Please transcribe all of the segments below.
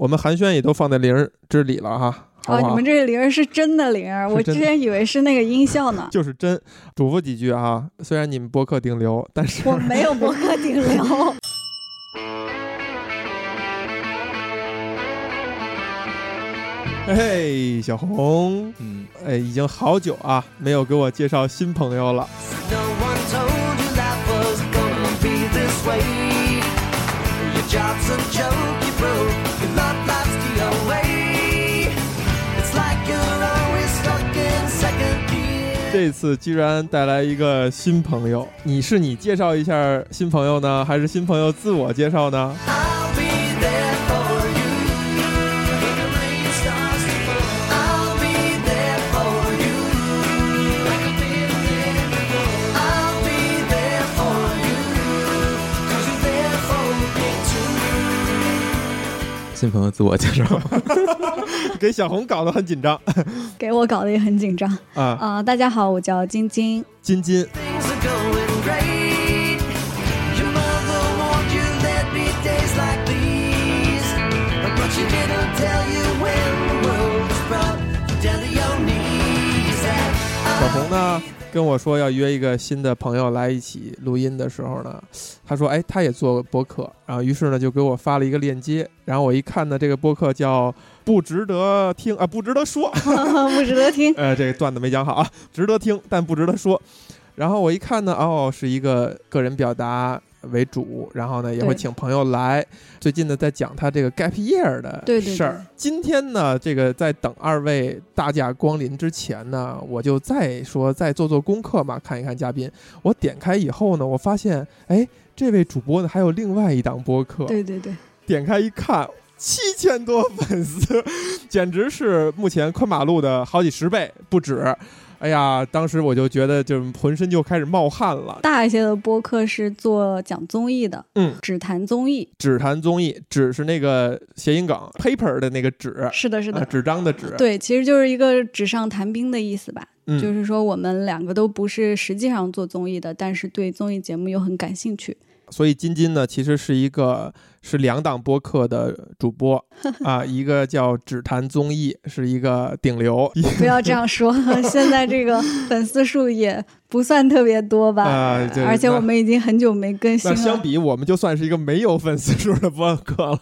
我们寒暄也都放在铃儿之里了哈。好哦，你们这个铃儿是真的铃儿，我之前以为是那个音效呢。就是真嘱咐几句啊，虽然你们博客顶流，但是我没有博客顶流。嘿，小红，嗯，哎，已经好久啊没有给我介绍新朋友了。No 这次居然带来一个新朋友，你是你介绍一下新朋友呢，还是新朋友自我介绍呢？I'll be there for you. When the rain starts to fall, I'll be there for you. Like I've been there before. I'll be there for you. 'Cause you're there for me too. 新朋友自我介绍，给小红搞得很紧张，给我搞得也很紧张啊啊！大家好，我叫晶晶，晶晶。小红呢跟我说要约一个新的朋友来一起录音的时候呢，他说：“哎，他也做播客。”然后于是呢就给我发了一个链接，然后我一看呢，这个播客叫。不值得听啊不值得说，不值得听。呃这个段子没讲好啊，值得听但不值得说。然后我一看呢，哦，是一个个人表达为主，然后呢也会请朋友来。最近呢在讲他这个 gap year 的事儿。今天呢，这个在等二位大驾光临之前呢，我就再说再做做功课嘛，看一看嘉宾。我点开以后呢，我发现，哎，这位主播呢还有另外一档播客，对对对，点开一看。七千多粉丝，简直是目前宽马路的好几十倍不止。哎呀，当时我就觉得，就浑身就开始冒汗了。大一些的播客是做讲综艺的，嗯，只谈综艺。只谈综艺，只是那个谐音梗 paper 的那个纸，是的，是的。啊纸张的纸。，对，其实就是一个纸上谈兵的意思吧。嗯，就是说，我们两个都不是实际上做综艺的，但是对综艺节目又很感兴趣。所以金金呢，其实是一个是两档播客的主播 啊，一个叫只谈综艺，是一个顶流，不要这样说，现在这个粉丝数也不算特别多吧，啊对而且我们已经很久没更新了。那相比，我们就算是一个没有粉丝数的播客了。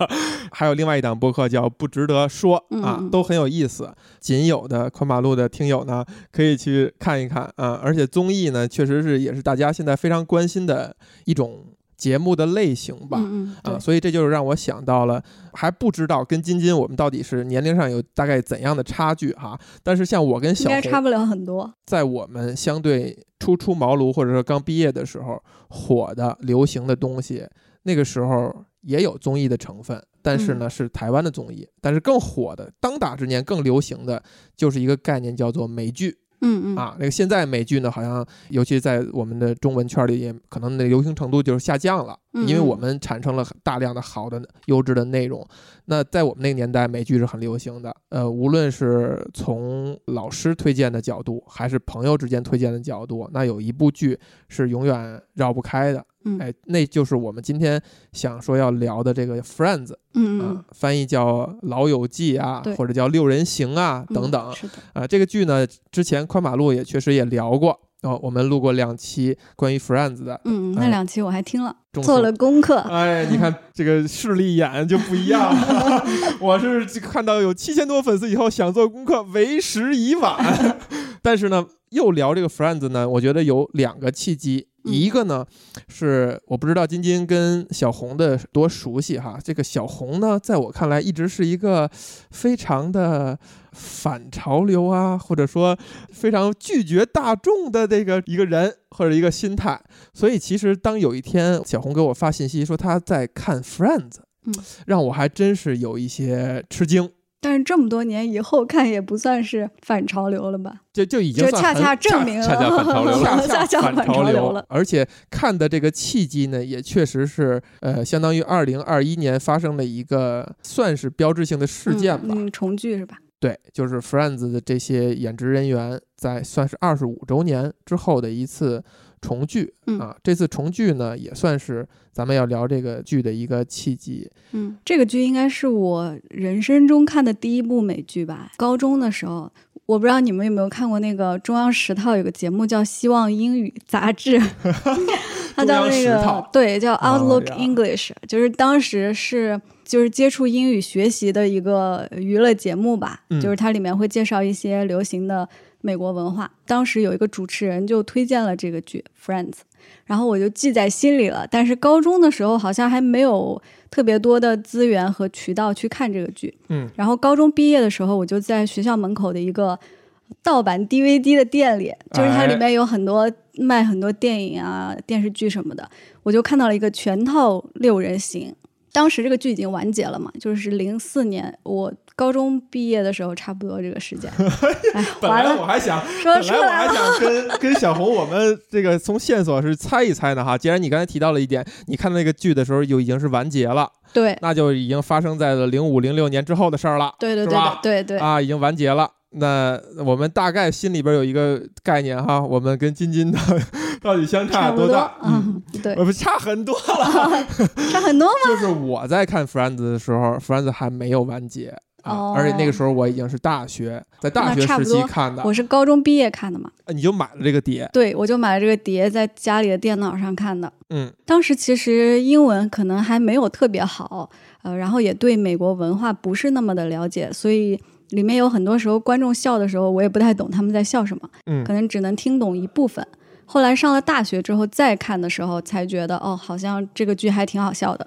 还有另外一档播客叫“不值得说”啊嗯，都很有意思。仅有的宽马路的听友呢，可以去看一看啊。而且综艺呢，确实是也是大家现在非常关心的一种节目的类型吧。嗯嗯，对啊，所以这就是让我想到了，还不知道跟金金我们到底是年龄上有大概怎样的差距哈。但是像我跟小红，该差不了很多。在我们相对初出茅庐或者说刚毕业的时候，火的流行的东西，那个时候也有综艺的成分，但是呢是台湾的综艺，但是更火的当打之年更流行的就是一个概念叫做美剧。嗯嗯，啊，那个现在美剧呢，好像尤其在我们的中文圈里，也可能那流行程度就是下降了，嗯因为我们产生了大量的好的优质的内容。那在我们那个年代，美剧是很流行的，呃，无论是从老师推荐的角度，还是朋友之间推荐的角度，那有一部剧是永远绕不开的，嗯哎，那就是我们今天想说要聊的这个《Friends》嗯啊，翻译叫《老友记》啊，或者叫《六人行》啊嗯等等。是的，啊，这个剧呢，之前宽马路也确实也聊过哦，我们录过两期关于 Friends 的，嗯，哎那两期我还听了，中做了功课。哎，你看这个视力眼就不一样，我是看到有七千多粉丝以后想做功课，为时已晚。但是呢，又聊这个 Friends 呢，我觉得有两个契机，嗯一个呢是我不知道金金跟小红的多熟悉哈，这个小红呢，在我看来一直是一个非常的反潮流啊，或者说非常拒绝大众的这个一个人或者一个心态。所以其实当有一天小红给我发信息说她在看 Friends，嗯让我还真是有一些吃惊。但是这么多年以后看也不算是反潮流了吧？就就已经就恰恰证明了，恰恰反潮流了恰恰恰反潮流了。而且看的这个契机呢，也确实是呃，相当于二零二一年发生了一个算是标志性的事件吧。嗯，嗯重聚是吧？对，就是 Friends 的这些演职人员在算是二十五周年之后的一次重聚、嗯啊。这次重聚呢，也算是咱们要聊这个剧的一个契机。嗯，这个剧应该是我人生中看的第一部美剧吧。高中的时候，我不知道你们有没有看过那个中央十套有个节目叫《希望英语杂志 》，它叫那个对叫哦 Outlook English，、就是当时是就是接触英语学习的一个娱乐节目吧，嗯就是它里面会介绍一些流行的美国文化。当时有一个主持人就推荐了这个剧《Friends》，然后我就记在心里了。但是高中的时候好像还没有特别多的资源和渠道去看这个剧。嗯，然后高中毕业的时候，我就在学校门口的一个盗版 DVD 的店里，就是它里面有很多卖很多电影啊、电视剧什么的，我就看到了一个全套六人行。当时这个剧已经完结了嘛，就是零四年我高中毕业的时候，差不多这个时间。哎，本，来我还想，说出本来我还。想跟 跟小红我们这个从线索是猜一猜呢哈。既然你刚才提到了一点，你看那个剧的时候就已经是完结了，对，那就已经发生在了零五零六年之后的事儿了。对对对对对对，啊，已经完结了。那我们大概心里边有一个概念哈，我们跟金金的到底相差多多大？，嗯，对，呃，不差很多了。差很多吗？就是我在看 Friends 的时候，Friends 还没有完结啊，哦而且那个时候我已经是大学，在大学时期看的我，是高中毕业看的嘛，呃你就买了这个碟，对，我就买了这个碟，在家里的电脑上看的。嗯当时其实英文可能还没有特别好，呃，然后也对美国文化不是那么的了解，所以里面有很多时候观众笑的时候，我也不太懂他们在笑什么，嗯可能只能听懂一部分。后来上了大学之后再看的时候，才觉得哦，好像这个剧还挺好笑的。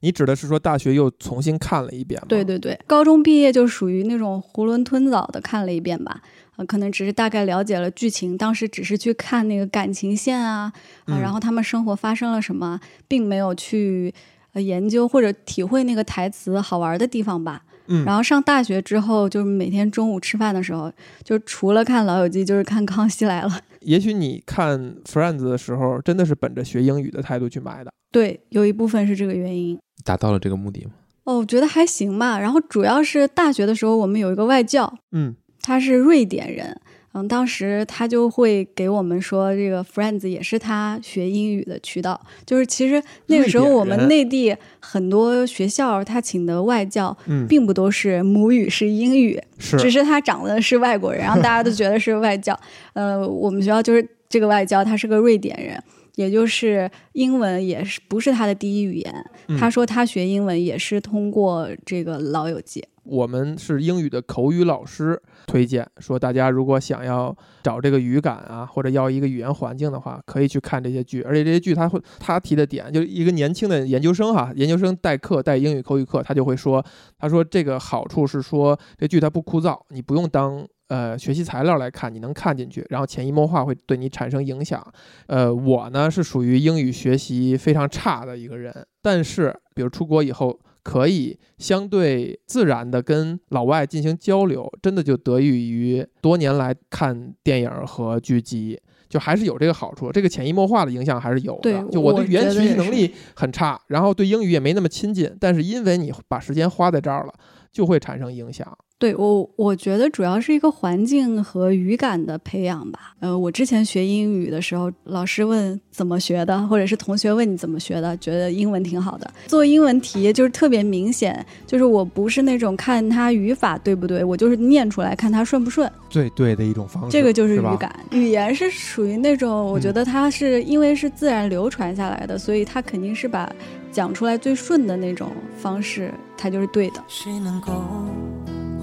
你指的是说大学又重新看了一遍吗？对对对，高中毕业就属于那种囫囵吞枣的看了一遍吧，呃，可能只是大概了解了剧情，当时只是去看那个感情线啊，然后他们生活发生了什么，并没有去呃研究或者体会那个台词好玩的地方吧。嗯然后上大学之后，就是每天中午吃饭的时候，就除了看《老友记》，就是看《康熙来了》。也许你看 Friends 的时候，真的是本着学英语的态度去买的。对，有一部分是这个原因。达到了这个目的吗？哦，我觉得还行吧。然后主要是大学的时候，我们有一个外教，嗯他是瑞典人，嗯，当时他就会给我们说，这个 Friends 也是他学英语的渠道。就是其实那个时候我们内地很多学校他请的外教，嗯，并不都是母语是英语，是只是他长得是外国人，然后大家都觉得是外教。呃，我们学校就是这个外教，他是个瑞典人。也就是英文也是不是他的第一语言，嗯他说他学英文也是通过这个《老友记》。我们是英语的口语老师推荐说，大家如果想要找这个语感啊，或者要一个语言环境的话，可以去看这些剧。而且这些剧他会他提的点，就是一个年轻的研究生哈，研究生代课带英语口语课，他就会说，他说这个好处是说这剧它不枯燥，你不用当。呃，学习材料来看，你能看进去，然后潜移默化会对你产生影响。呃，我呢是属于英语学习非常差的一个人，但是比如出国以后，可以相对自然的跟老外进行交流，真的就得益于多年来看电影和剧集，就还是有这个好处。这个潜移默化的影响还是有的。对就我我对语言学习能力很差，然后对英语也没那么亲近，但是因为你把时间花在这儿了，就会产生影响。对我，我觉得主要是一个环境和语感的培养吧。呃，我之前学英语的时候，老师问怎么学的，或者是同学问你怎么学的，觉得英文挺好的。做英文题就是特别明显，就是我不是那种看它语法对不对，我就是念出来看它顺不顺，最对的一种方式，这个就是语感。语言是属于那种，我觉得它是因为是自然流传下来的，所以它肯定是把讲出来最顺的那种方式，它就是对的。谁能够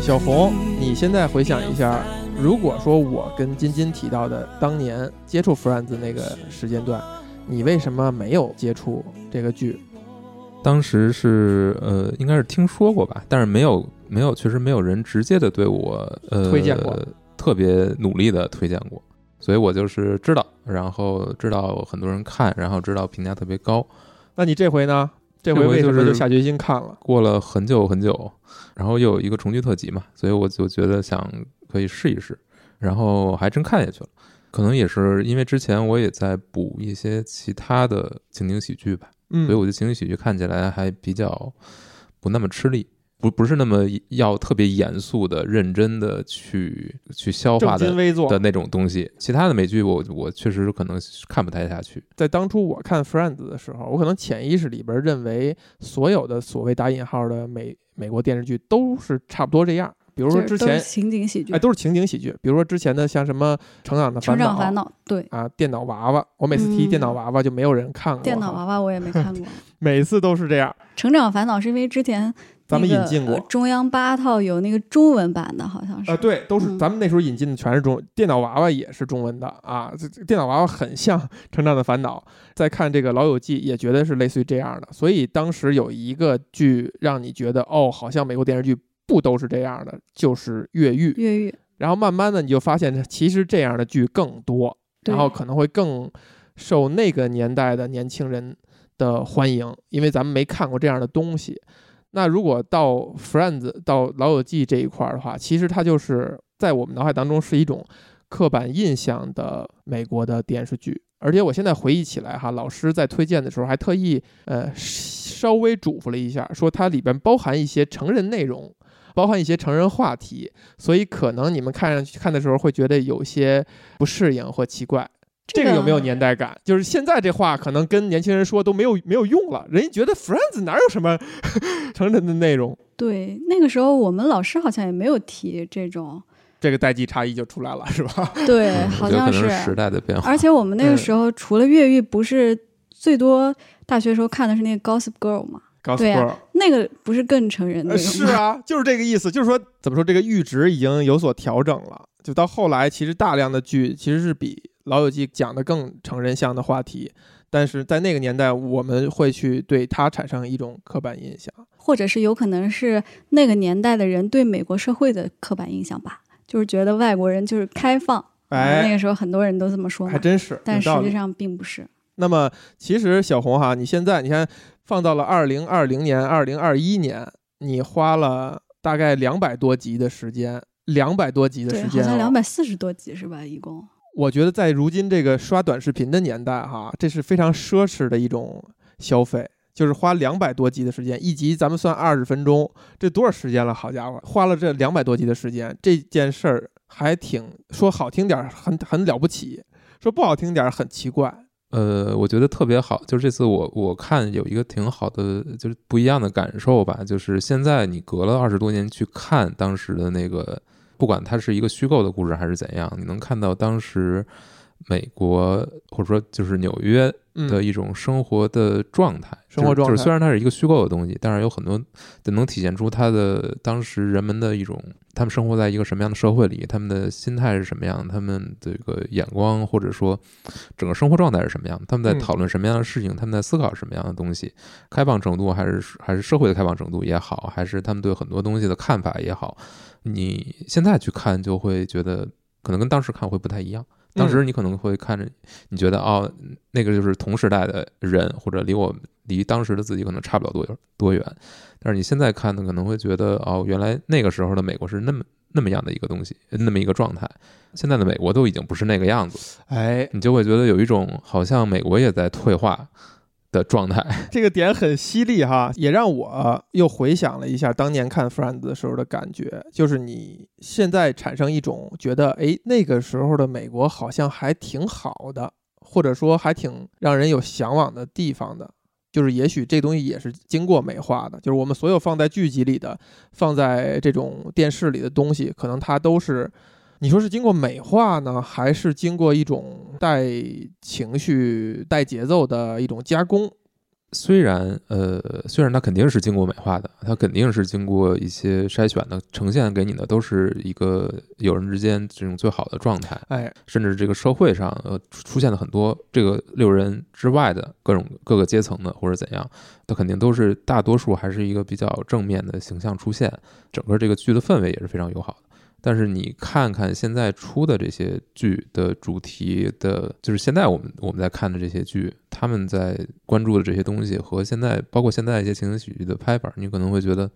小红，你现在回想一下，如果说我跟金金提到的当年接触 Friends 那个时间段，你为什么没有接触这个剧？当时是呃，应该是听说过吧，但是没有没有，确实没有人直接的对我呃推荐过特别努力的推荐过，所以我就是知道，然后知道很多人看，然后知道评价特别高。那你这回呢？这回这回为什么就是就下决心看了？过了很久很久，然后又有一个重聚特辑嘛，所以我就觉得想可以试一试，然后还真看下去了。可能也是因为之前我也在补一些其他的情景喜剧吧，嗯所以我觉得情景喜剧看起来还比较不那么吃力，不不是那么要特别严肃的、认真的去去消化的的。那种东西。其他的美剧我我确实可能看不太下去。在当初我看《Friends》的时候，我可能潜意识里边认为，所有的所谓打引号的美美国电视剧都是差不多这样。比如说之前情景喜剧，哎，都是情景喜剧。比如说之前的像什么《成长的烦恼成长》烦恼，对，啊，电脑娃娃，我每次提嗯电脑娃娃就没有人看过哈。电脑娃娃我也没看过。每次都是这样。成长烦恼是因为之前咱们引进过呃中央八套有那个中文版的，好像是。啊，对，都是嗯咱们那时候引进的全是中，电脑娃娃也是中文的啊。这这电脑娃娃很像 《成长的烦恼》，再看这个《老友记》也觉得是类似于这样的。所以当时有一个剧让你觉得哦，好像美国电视剧不都是这样的，就是《越狱》。越狱，然后慢慢的你就发现，其实这样的剧更多，然后可能会更受那个年代的年轻人的欢迎，因为咱们没看过这样的东西。那如果到 Friends 到老友记这一块儿的话，其实它就是在我们脑海当中是一种刻板印象的美国的电视剧。而且我现在回忆起来哈，老师在推荐的时候还特意呃稍微嘱咐了一下，说它里边包含一些成人内容，包含一些成人话题，所以可能你们看上去看的时候会觉得有些不适应或奇怪。这个有没有年代感？就是现在这话可能跟年轻人说都没有没有用了，人家觉得 Friends 哪有什么 成人的内容，对，那个时候我们老师好像也没有提这种，这个代际差异就出来了，是吧？对，嗯好像是可能是时代的变化。而且我们那嗯个时候除了越狱，不是最多大学时候看的是那个 Gossip Girl 嘛？告诉对呀那个不是更成人的呃，是啊，就是这个意思，就是说怎么说，这个阈值已经有所调整了。就到后来，其实大量的剧其实是比《老友记》讲的更成人向的话题，但是在那个年代，我们会去对它产生一种刻板印象。或者是有可能是那个年代的人对美国社会的刻板印象吧，就是觉得外国人就是开放。那哎，个时候很多人都这么说，还真是，但。实际上并不是。那么，其实小红哈，你现在你看放到了二零二零年、二零二一年，你花了大概两百多集的时间，两百多集的，时间、哦，好像两百四十多集是吧？一共。我觉得在如今这个刷短视频的年代，哈，这是非常奢侈的一种消费，就是花两百多集的时间，一集咱们算二十分钟，这多少时间了？好家伙，花了这两百多集的时间，这件事儿还挺说好听点儿很很了不起，说不好听点儿很奇怪。呃，我觉得特别好，就是这次我我看有一个挺好的，就是不一样的感受吧。就是现在你隔了二十多年去看当时的那个，不管它是一个虚构的故事还是怎样，你能看到当时美国或者说就是纽约嗯，的一种生活的状态。生活状态就是虽然它是一个虚构的东西，但是有很多就能体现出它的当时人们的一种，他们生活在一个什么样的社会里，他们的心态是什么样，他们这个眼光或者说整个生活状态是什么样，他们在嗯讨论什么样的事情，他们在思考什么样的东西，开放程度还是还是社会的开放程度也好，还是他们对很多东西的看法也好，你现在去看就会觉得可能跟当时看会不太一样。当时你可能会看着，你觉得哦，那个就是同时代的人，或者离我离当时的自己可能差不了多远多远。但是你现在看呢，可能会觉得哦，原来那个时候的美国是那么那么样的一个东西，那么一个状态。现在的美国都已经不是那个样子，哎，你就会觉得有一种好像美国也在退化的状态。这个点很犀利哈，也让我又回想了一下当年看《Friends》的时候的感觉，就是你现在产生一种觉得，哎，那个时候的美国好像还挺好的，或者说还挺让人有向往的地方的。就是也许这东西也是经过美化的，就是我们所有放在剧集里的、放在这种电视里的东西，可能它都是，你说是经过美化呢，还是经过一种带情绪、带节奏的一种加工？虽然呃，虽然它肯定是经过美化的，它肯定是经过一些筛选的，呈现给你的都是一个友人之间这种最好的状态。哎，甚至这个社会上呃出出现了很多这个六人之外的各种各个阶层的或者怎样，它肯定都是大多数还是一个比较正面的形象出现，整个这个剧的氛围也是非常友好的。但是你看看现在出的这些剧的主题的，就是现在我们我们在看的这些剧，他们在关注的这些东西和现在包括现在一些情景喜剧的拍法，你可能会觉得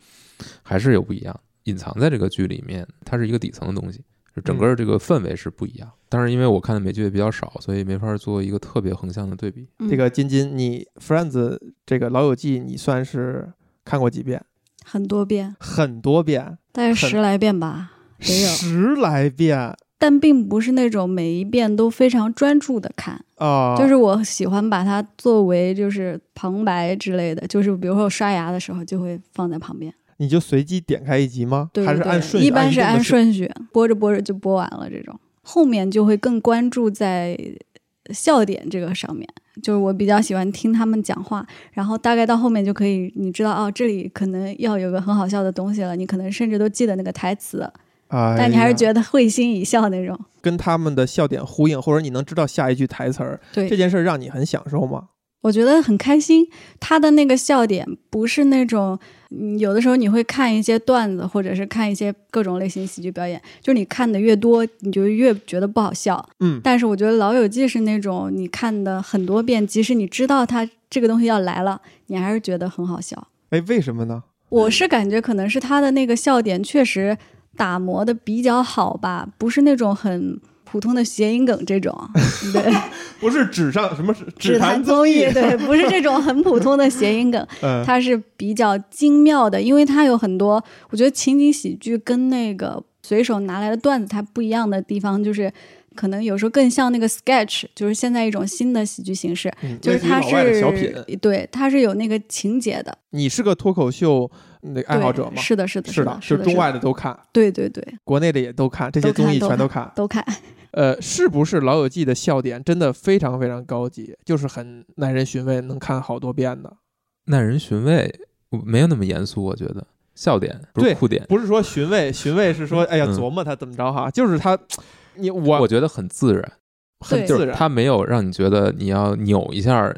还是有不一样，隐藏在这个剧里面，它是一个底层的东西，就整个这个氛围是不一样。但是，因为我看的美剧也比较少，所以没法做一个特别横向的对比。嗯这个金金，你 Friends 这个《老友记》，你算是看过几遍？很多遍，很多遍，大概十来遍吧，十来遍但并不是那种每一遍都非常专注的看，啊！就是我喜欢把它作为就是旁白之类的，就是比如说我刷牙的时候就会放在旁边。你就随机点开一集吗？还是按顺序？一般是按按顺序，播着播着就播完了这种。后面就会更关注在笑点这个上面，就是我比较喜欢听他们讲话，然后大概到后面就可以，你知道哦，这里可能要有个很好笑的东西了，你可能甚至都记得那个台词，哎但你还是觉得会心一笑那种。跟他们的笑点呼应，或者你能知道下一句台词儿，对这，件事儿让你很享受吗？我觉得很开心。他的那个笑点不是那种，嗯，有的时候你会看一些段子，或者是看一些各种类型喜剧表演，就是你看的越多，你就越觉得不好笑。嗯，但是我觉得《老友记》是那种你看的很多遍，即使你知道他这个东西要来了，你还是觉得很好笑。哎，为什么呢？我是感觉可能是他的那个笑点确实打磨的比较好吧，不是那种很普通的谐音梗这种，对，不是纸上什么是只谈谈综艺，对，不是这种很普通的谐音梗，嗯，它是比较精妙的，因为它有很多，我觉得情景喜剧跟那个随手拿来的段子它不一样的地方就是。可能有时候更像那个 sketch，就是现在一种新的喜剧形式，嗯就是它是小品。对，它是有那个情节的。你是个脱口秀那个爱好者吗？是的，是的，是的，就是中外的都看，对对对，国内的也都看，这些综艺全都都看看。都看。呃，是不是《老友记》的笑点真的非常非常高级，就是很耐人寻味，能看好多遍的？耐人寻味，没有那么严肃，我觉得笑点不是酷点，不是说寻味，寻味是说，哎呀，嗯琢磨他怎么着哈，就是他，你我我觉得很自然，很自然，他没有让你觉得你要扭一下，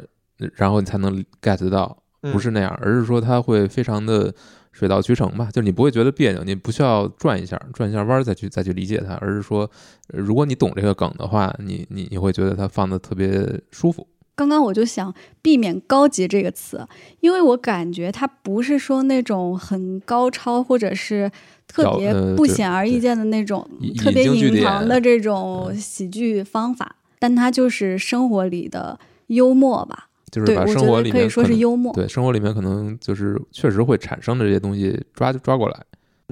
然后你才能 get 到，嗯不是那样，而是说他会非常的水到渠成吧，就是你不会觉得别扭，你不需要转一下转一下弯儿再去再去理解它，而是说，呃如果你懂这个梗的话，你你你会觉得它放的特别舒服。刚刚我就想避免“高级”这个词，因为我感觉它不是说那种很高超或者是特别不显而易见的那种引特别隐藏的这种喜剧方法，但它就是生活里的幽默吧。就是对，我觉把生活得可以说是幽默。对生活里面可能就是确实会产生的这些东西抓抓过来。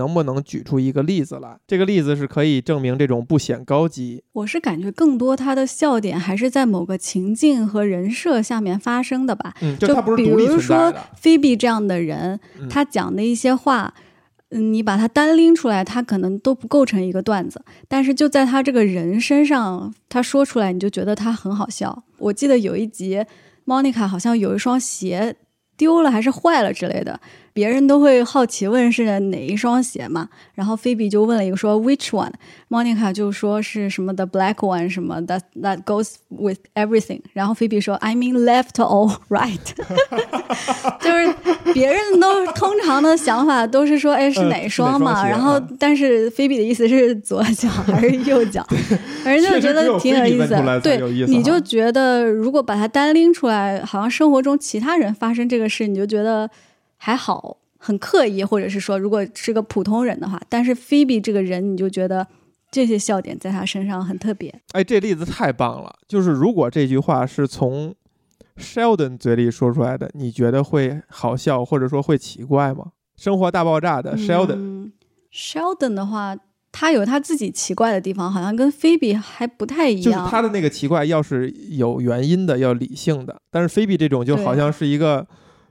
能不能举出一个例子来？这个例子是可以证明这种不显高级。我是感觉更多他的笑点还是在某个情境和人设下面发生的吧。嗯，就它不是比独立如说。菲比这样的人，嗯他讲的一些话，嗯，你把它单拎出来，他可能都不构成一个段子，但是就在他这个人身上，他说出来，你就觉得他很好笑。我记得有一集，Monica 好像有一双鞋丢了还是坏了之类的，别人都会好奇问是哪一双鞋嘛，然后菲比就问了一个说 Which one？Monica 就说是什么 The black one 什么 That that goes with everything，然后菲比说 I mean left or right，就是别人都通常的想法都是说，哎，是呃哪双嘛？是哪双鞋然后嗯，但是菲比的意思是左脚还是右脚？反正就觉得挺有意思对你就觉得如果把它单拎出来，好像生活中其他人发生这个事，你就觉得还好，很刻意，或者是说，如果是个普通人的话，但是菲比这个人，你就觉得这些笑点在他身上很特别。哎，这例子太棒了！就是如果这句话是从 Sheldon 嘴里说出来的，你觉得会好笑，或者说会奇怪吗？生活大爆炸的 Sheldon，、嗯、Sheldon 的话，他有他自己奇怪的地方，好像跟菲比还不太一样就是样。他的那个奇怪，要是有原因的，要理性的。但是菲比这种就好像是一个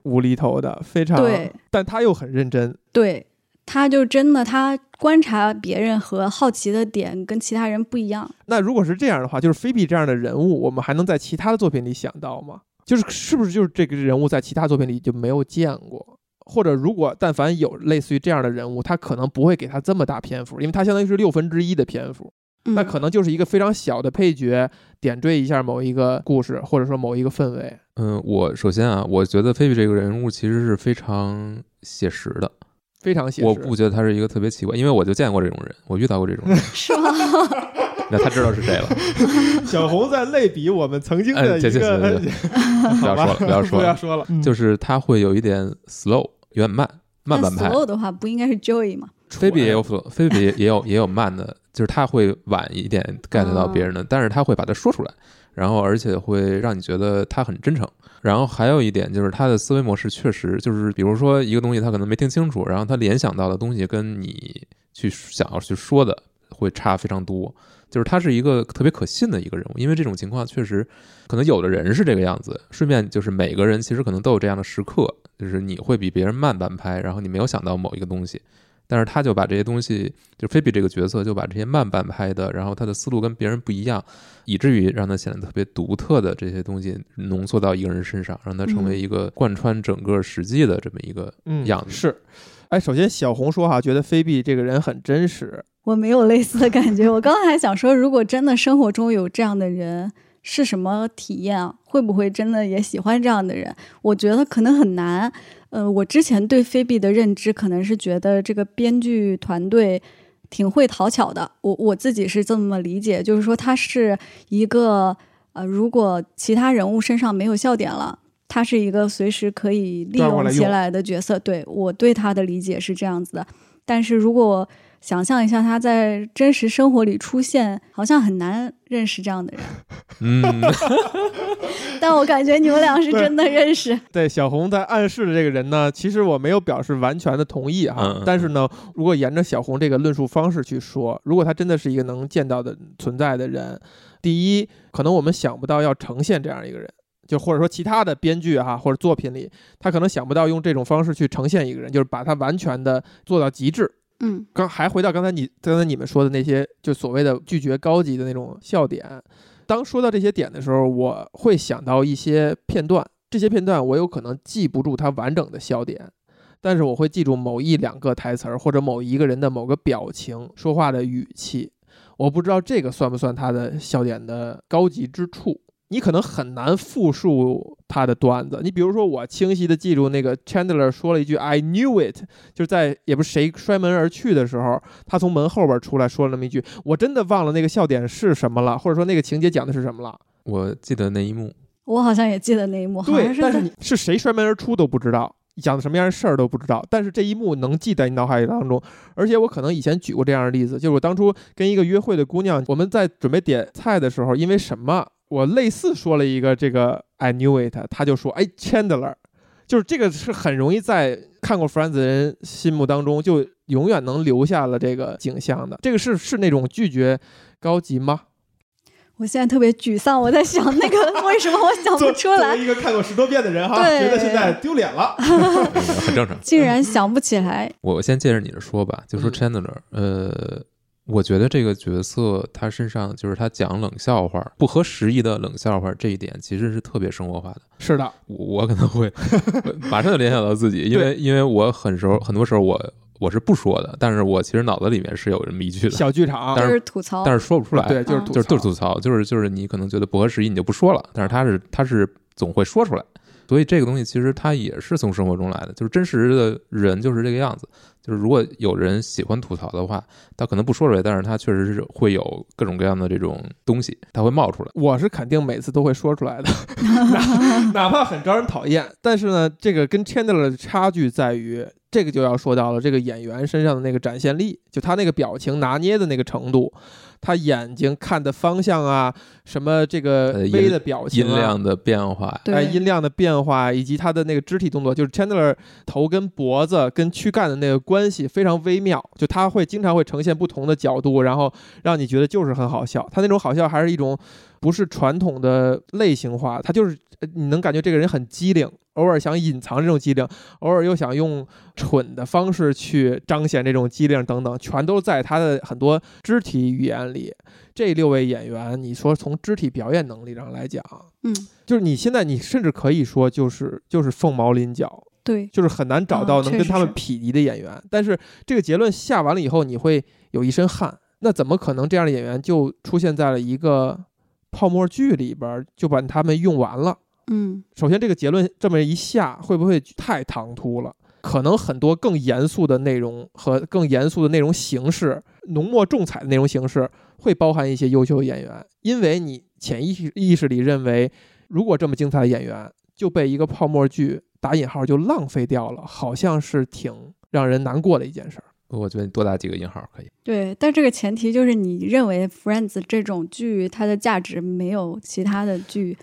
无厘头的，非常对，但他又很认真。对，他就真的他观察别人和好奇的点跟其他人不一样。那如果是这样的话，就是菲比这样的人物，我们还能在其他的作品里想到吗？就是是不是就是这个人物在其他作品里就没有见过？或者如果但凡有类似于这样的人物，他可能不会给他这么大篇幅，因为他相当于是六分之一的篇幅，嗯、那可能就是一个非常小的配角，点缀一下某一个故事，或者说某一个氛围。嗯，我首先啊，我觉得菲比这个人物其实是非常写实的，非常写实。我不觉得他是一个特别奇怪，因为我就见过这种人，我遇到过这种人，是吗？那他知道是谁了。小红在类比我们曾经的一哎行行个，行 不要说了，不要说了，不要说了，就是他会有一点 slow，有点慢，慢半拍。slow 的话，不应该是 Joey 吗？菲比也有菲比也也有也有慢的，就是他会晚一点 get 到别人的，但是他会把它说出来，然后而且会让你觉得他很真诚。然后还有一点就是他的思维模式确实就是，比如说一个东西他可能没听清楚，然后他联想到的东西跟你去想要去说的会差非常多。就是他是一个特别可信的一个人物，因为这种情况确实可能有的人是这个样子。顺便就是每个人其实可能都有这样的时刻，就是你会比别人慢半拍，然后你没有想到某一个东西，但是他就把这些东西，就菲比这个角色就把这些慢半拍的，然后他的思路跟别人不一样，以至于让他显得特别独特的这些东西浓缩到一个人身上，让他成为一个贯穿整个史记的这么一个嗯，样子。是。哎，首先小红说哈，觉得菲比这个人很真实，我没有类似的感觉。我刚才还想说，如果真的生活中有这样的人，是什么体验啊？会不会真的也喜欢这样的人？我觉得可能很难。呃，我之前对菲比的认知可能是觉得这个编剧团队挺会讨巧的。我我自己是这么理解，就是说他是一个呃，如果其他人物身上没有笑点了。他是一个随时可以利用起来的角色，对我对他的理解是这样子的。但是如果想象一下他在真实生活里出现，好像很难认识这样的人。嗯，但我感觉你们俩是真的认识。对小红在暗示的这个人呢，其实我没有表示完全的同意哈。但是呢，如果沿着小红这个论述方式去说，如果他真的是一个能见到的存在的人，第一，可能我们想不到要呈现这样一个人。就或者说其他的编剧哈或者作品里，他可能想不到用这种方式去呈现一个人，就是把他完全的做到极致。嗯刚还回到刚才你刚才你们说的那些，就所谓的拒绝高级的那种笑点。当说到这些点的时候，我会想到一些片段，这些片段我有可能记不住它完整的笑点，但是我会记住某一两个台词儿或者某一个人的某个表情、说话的语气。我不知道这个算不算他的笑点的高级之处。你可能很难复述他的段子。你比如说，我清晰的记住那个 Chandler 说了一句 “I knew it”，就是在也不是谁摔门而去的时候，他从门后边出来说了那么一句，我真的忘了那个笑点是什么了，或者说那个情节讲的是什么了。我记得那一幕，我好像也记得那一幕，对，但是你是谁摔门而出都不知道，讲的什么样的事儿都不知道，但是这一幕能记在你脑海当中。而且我可能以前举过这样的例子，就是我当初跟一个约会的姑娘，我们在准备点菜的时候，因为什么，我类似说了一个这个 I knew it，他就说哎 Chandler，就是这个是很容易在看过 Friends 的人心目当中就永远能留下了这个景象的。这个是是那种拒绝高级吗？我现在特别沮丧，我在想那个 为什么我想不出来，一个看过十多遍的人哈觉得现在丢脸了。很正常。竟然想不起来。我先接着你的说吧，就说嗯 Chandler，、呃，我觉得这个角色他身上就是他讲冷笑话，不合时宜的冷笑话这一点其实是特别生活化的。是的，我我可能会 马上就联想到自己，因为因为我很时候很多时候我我是不说的，但是我其实脑子里面是有这么一句的，小剧场，但是是吐槽，但是说不出来，对，就是就是就是吐槽，就是就是你可能觉得不合时宜，你就不说了，但是他是他是总会说出来，所以这个东西其实它也是从生活中来的，就是真实的人就是这个样子。就是如果有人喜欢吐槽的话，他可能不说出来，但是他确实是会有各种各样的这种东西，他会冒出来。我是肯定每次都会说出来的，哪哪怕很招人讨厌。但是呢，这个跟 Chandler 的差距在于，这个就要说到了这个演员身上的那个展现力，就他那个表情拿捏的那个程度，他眼睛看的方向啊，什么这个微的表情、啊、音量的变化，对哎，音量的变化，以及他的那个肢体动作，就是 Chandler 头跟脖子跟躯干的那个关系非常微妙，就他会经常会呈现不同的角度，然后让你觉得就是很好笑。他那种好笑还是一种不是传统的类型化，他就是呃你能感觉这个人很机灵，偶尔想隐藏这种机灵，偶尔又想用蠢的方式去彰显这种机灵等等，全都在他的很多肢体语言里。这六位演员，你说从肢体表演能力上来讲，嗯，就是你现在你甚至可以说就是就是凤毛麟角，对，就是很难找到能跟他们匹敌的演员。但是这个结论下完了以后，你会有一身汗。那怎么可能这样的演员就出现在了一个泡沫剧里边儿，就把他们用完了？嗯，首先，这个结论这么一下，会不会太唐突了？可能很多更严肃的内容和更严肃的内容形式，浓墨重彩的内容形式会包含一些优秀演员，因为你潜意识意识里认为，如果这么精彩的演员就被一个泡沫剧打引号就浪费掉了，好像是挺让人难过的一件事儿。我觉得你多打几个引号可以。对，但这个前提就是你认为《Friends》这种剧它的价值没有其他的剧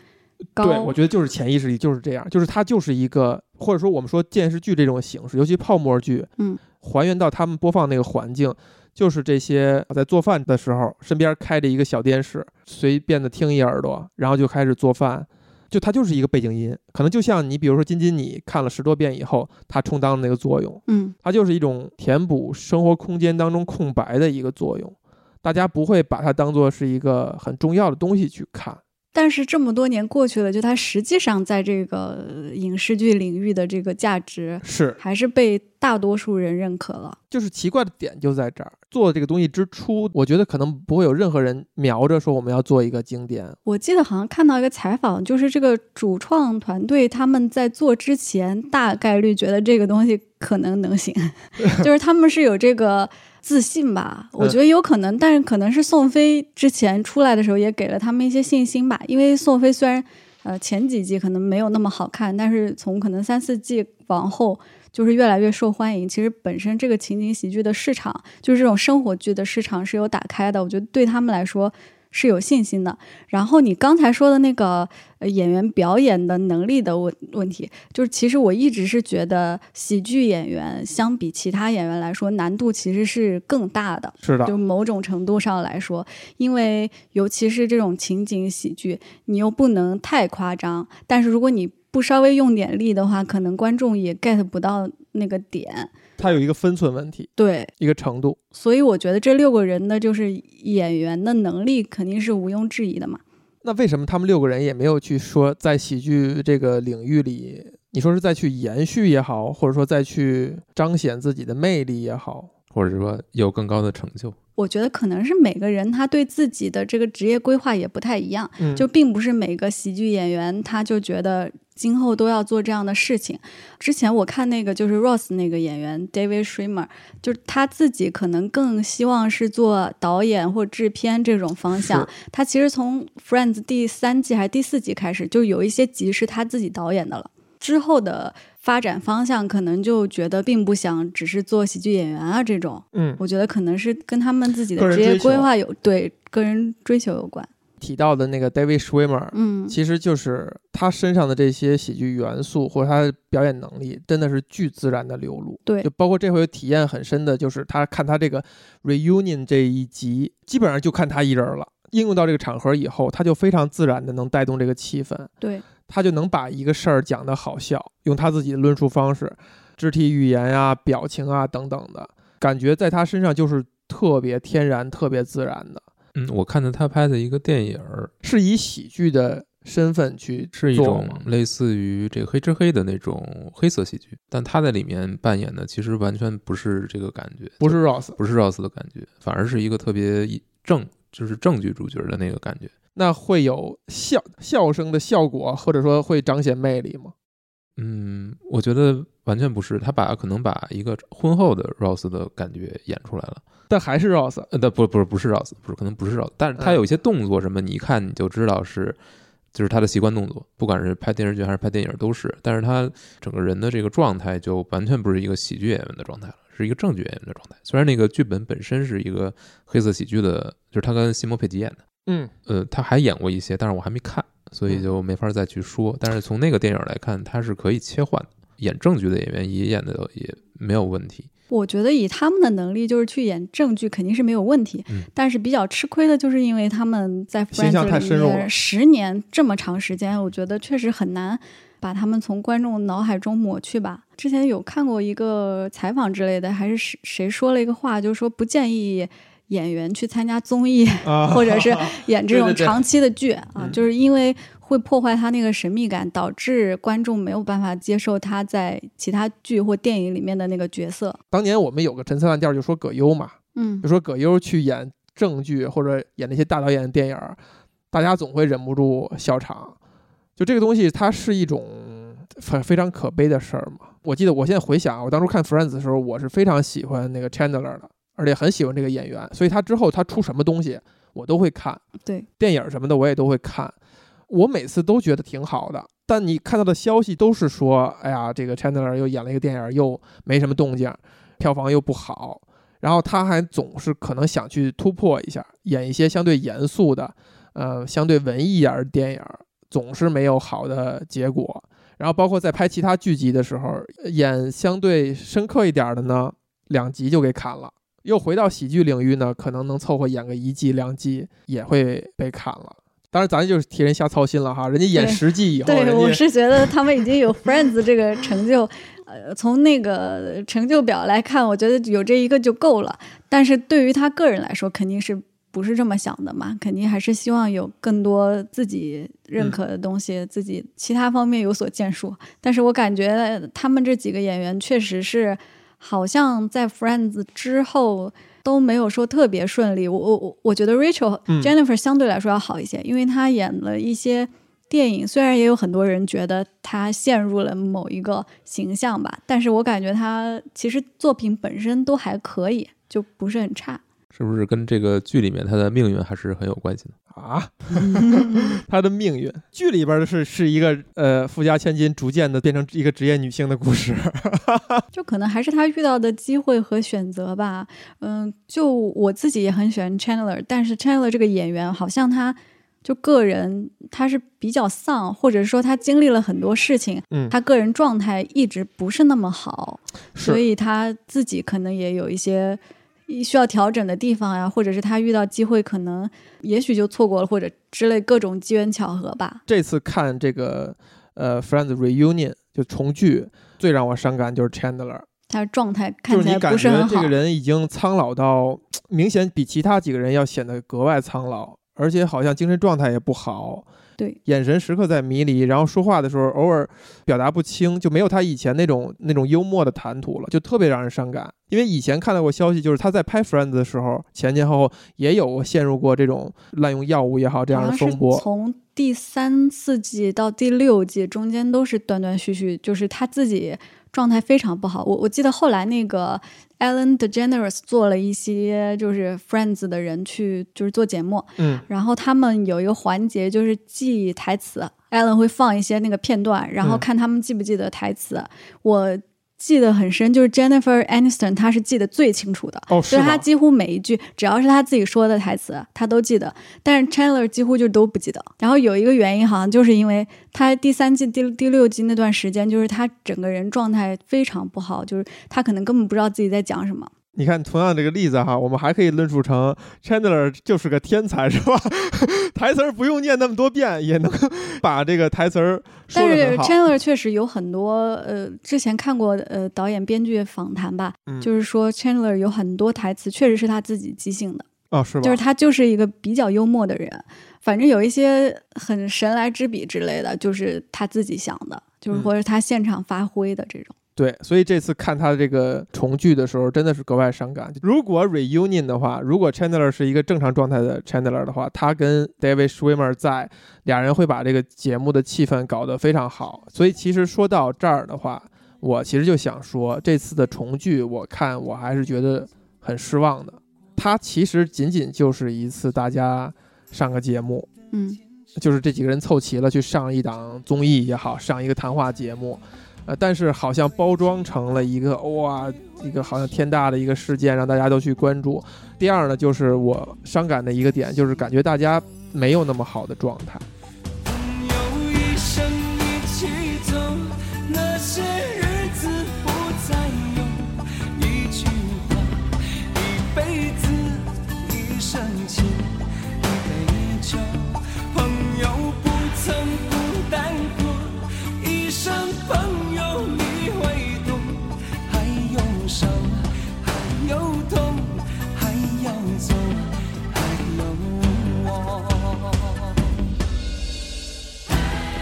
高。对，我觉得就是潜意识里就是这样，就是它就是一个，或者说我们说电视剧这种形式，尤其泡沫剧，嗯，还原到他们播放那个环境，就是这些在做饭的时候，身边开着一个小电视，随便的听一耳朵，然后就开始做饭，就它就是一个背景音，可能就像你比如说金金，你看了十多遍以后，它充当的那个作用，嗯，它就是一种填补生活空间当中空白的一个作用，大家不会把它当做是一个很重要的东西去看。但是这么多年过去了，就它实际上在这个影视剧领域的这个价值，是，还是被大多数人认可了。就是奇怪的点就在这儿。做这个东西之初，我觉得可能不会有任何人瞄着说我们要做一个经典。我记得好像看到一个采访，就是这个主创团队他们在做之前，大概率觉得这个东西可能能行，就是他们是有这个自信吧。我觉得有可能，但是可能是宋飞之前出来的时候也给了他们一些信心吧。因为宋飞虽然呃前几季可能没有那么好看，但是从可能三四季往后。就是越来越受欢迎。其实本身这个情景喜剧的市场，就是这种生活剧的市场是有打开的。我觉得对他们来说是有信心的。然后你刚才说的那个呃演员表演的能力的问问题，就是其实我一直是觉得喜剧演员相比其他演员来说，难度其实是更大的。是的就，某种程度上来说，因为尤其是这种情景喜剧，你又不能太夸张，但是如果你不稍微用点力的话，可能观众也 get 不到那个点。它有一个分寸问题，对，一个程度。所以我觉得这六个人的就是演员的能力肯定是毋庸置疑的嘛。那为什么他们六个人也没有去说在喜剧这个领域里，你说是再去延续也好，或者说再去彰显自己的魅力也好？或者说有更高的成就。我觉得可能是每个人他对自己的这个职业规划也不太一样，嗯，就并不是每个喜剧演员他就觉得今后都要做这样的事情。之前我看那个就是 Ross 那个演员 David Schwimmer，就是他自己可能更希望是做导演或制片这种方向。他其实从 Friends 第三季还是第四季开始，就有一些集是他自己导演的了。之后的发展方向可能就觉得并不想只是做喜剧演员啊这种，嗯，我觉得可能是跟他们自己的职业规划有对个人追求有关。提到的那个 David Schwimmer，嗯，其实就是他身上的这些喜剧元素或者他的表演能力，真的是巨自然的流露。对就包括这回体验很深的，就是他看他这个 reunion 这一集，基本上就看他一人了。应用到这个场合以后，他就非常自然的能带动这个气氛，对，他就能把一个事儿讲得好笑，用他自己的论述方式、肢体语言啊、表情啊等等的感觉，在他身上就是特别天然、特别自然的，嗯，我看到他拍的一个电影儿，是以喜剧的身份去是一种类似于这个黑吃黑的那种黑色喜剧，但他在里面扮演的其实完全不是这个感觉，不是 Rose，不是 Rose 的感觉，反而是一个特别正，就是正剧主角的那个感觉。那会有笑笑声的效果，或者说会彰显魅力吗？嗯，我觉得完全不是，他把可能把一个婚后的 Rose 的感觉演出来了。但还是 Rose，呃，但不不是不是 Rose，不是可能不是 Rose，但是他嗯有一些动作什么，你一看你就知道是，就是他的习惯动作，不管是拍电视剧还是拍电影都是。但是他整个人的这个状态就完全不是一个喜剧演员的状态了，是一个正剧演员的状态。虽然那个剧本本身是一个黑色喜剧的，就是他跟西蒙佩吉演的，嗯，呃，他还演过一些，但是我还没看，所以就没法再去说。但是从那个电影来看，他是可以切换的，演正剧的演员也演的也没有问题。我觉得以他们的能力，就是去演正剧肯定是没有问题。嗯但是比较吃亏的就是因为他们在形象 Friends 里太深入十年这么长时间，我觉得确实很难把他们从观众脑海中抹去吧。之前有看过一个采访之类的，还是谁谁说了一个话，就是说不建议演员去参加综艺，啊 或者是 演这种长期的剧啊，嗯就是因为会破坏他那个神秘感，导致观众没有办法接受他在其他剧或电影里面的那个角色。当年我们有个陈词滥调，就说葛优嘛，嗯就说葛优去演正剧或者演那些大导演的电影儿，大家总会忍不住笑场。就这个东西，它是一种非非常可悲的事儿嘛。我记得我现在回想，我当初看 Friends 的时候，我是非常喜欢那个 Chandler 的，而且很喜欢这个演员，所以他之后他出什么东西我都会看，对，电影什么的我也都会看。我每次都觉得挺好的，但你看到的消息都是说，哎呀，这个 Chandler 又演了一个电影，又没什么动静，票房又不好。然后他还总是可能想去突破一下，演一些相对严肃的，呃，相对文艺一点的电影，总是没有好的结果。然后包括在拍其他剧集的时候，演相对深刻一点的呢，两集就给砍了。又回到喜剧领域呢，可能能凑合演个一季两季，也会被砍了。当然，咱就是替人瞎操心了哈。人家演十季以后，对，我是觉得他们已经有 Friends 这个成就，呃，从那个成就表来看，我觉得有这一个就够了。但是对于他个人来说，肯定是不是这么想的嘛？肯定还是希望有更多自己认可的东西，自己其他方面有所建树。但是我感觉他们这几个演员确实是，好像在 Friends 之后。都没有说特别顺利，我我我我觉得 Rachel、嗯 Jennifer 相对来说要好一些，因为她演了一些电影，虽然也有很多人觉得她陷入了某一个形象吧，但是我感觉她其实作品本身都还可以，就不是很差。是不是跟这个剧里面她的命运还是很有关系的？啊，他的命运，剧里边的是是一个呃富家千金逐渐的变成一个职业女性的故事。就可能还是他遇到的机会和选择吧。嗯，就我自己也很喜欢 Chandler，但是 Chandler 这个演员好像他就个人他是比较丧，或者说他经历了很多事情，嗯，他个人状态一直不是那么好，所以他自己可能也有一些需要调整的地方呀，或者是他遇到机会可能也许就错过了，或者之类各种机缘巧合吧。这次看这个呃 Friends reunion 就重聚，最让我伤感就是 Chandler，他的状态看起来不是你感不是很好觉这个。人已经苍老到明显比其他几个人要显得格外苍老，而且好像精神状态也不好。对，眼神时刻在迷离，然后说话的时候偶尔表达不清，就没有他以前那种那种幽默的谈吐了，就特别让人伤感。因为以前看到过消息，就是他在拍 Friends 的时候，前前后后也有过陷入过这种滥用药物也好这样的风波。从第三四季到第六季中间都是断断续续，就是他自己状态非常不好。我我记得后来那个 Ellen DeGeneres 做了一些就是 Friends 的人去就是做节目，嗯，然后他们有一个环节就是记台词，Ellen 会放一些那个片段，然后嗯看他们记不记得台词。我记得很深，就是 Jennifer Aniston，她是记得最清楚的。哦，就是是吗他几乎每一句，只要是她自己说的台词，她都记得。但是 Chandler 几乎就都不记得。然后有一个原因，好像就是因为他第三季、第第六季那段时间，就是他整个人状态非常不好，就是他可能根本不知道自己在讲什么。你看，同样这个例子哈，我们还可以论述成 Chandler 就是个天才，是吧？台词儿不用念那么多遍，也能 把这个台词儿说但是。Chandler 确实有很多呃，之前看过呃导演编剧访谈吧，嗯就是说 Chandler 有很多台词确实是他自己即兴的。哦，是吧？就是他就是一个比较幽默的人，反正有一些很神来之笔之类的，就是他自己想的，就是嗯或者他现场发挥的这种。对，所以这次看他的这个重聚的时候，真的是格外伤感。如果 reunion 的话，如果 Chandler 是一个正常状态的 Chandler 的话，他跟 David Schwimmer 在，俩人会把这个节目的气氛搞得非常好。所以其实说到这儿的话，我其实就想说，这次的重聚，我看我还是觉得很失望的。它其实仅仅就是一次大家上个节目，嗯，就是这几个人凑齐了去上一档综艺也好，上一个谈话节目，呃，但是好像包装成了一个哇，一个好像天大的一个事件，让大家都去关注。第二呢，就是我伤感的一个点，就是感觉大家没有那么好的状态。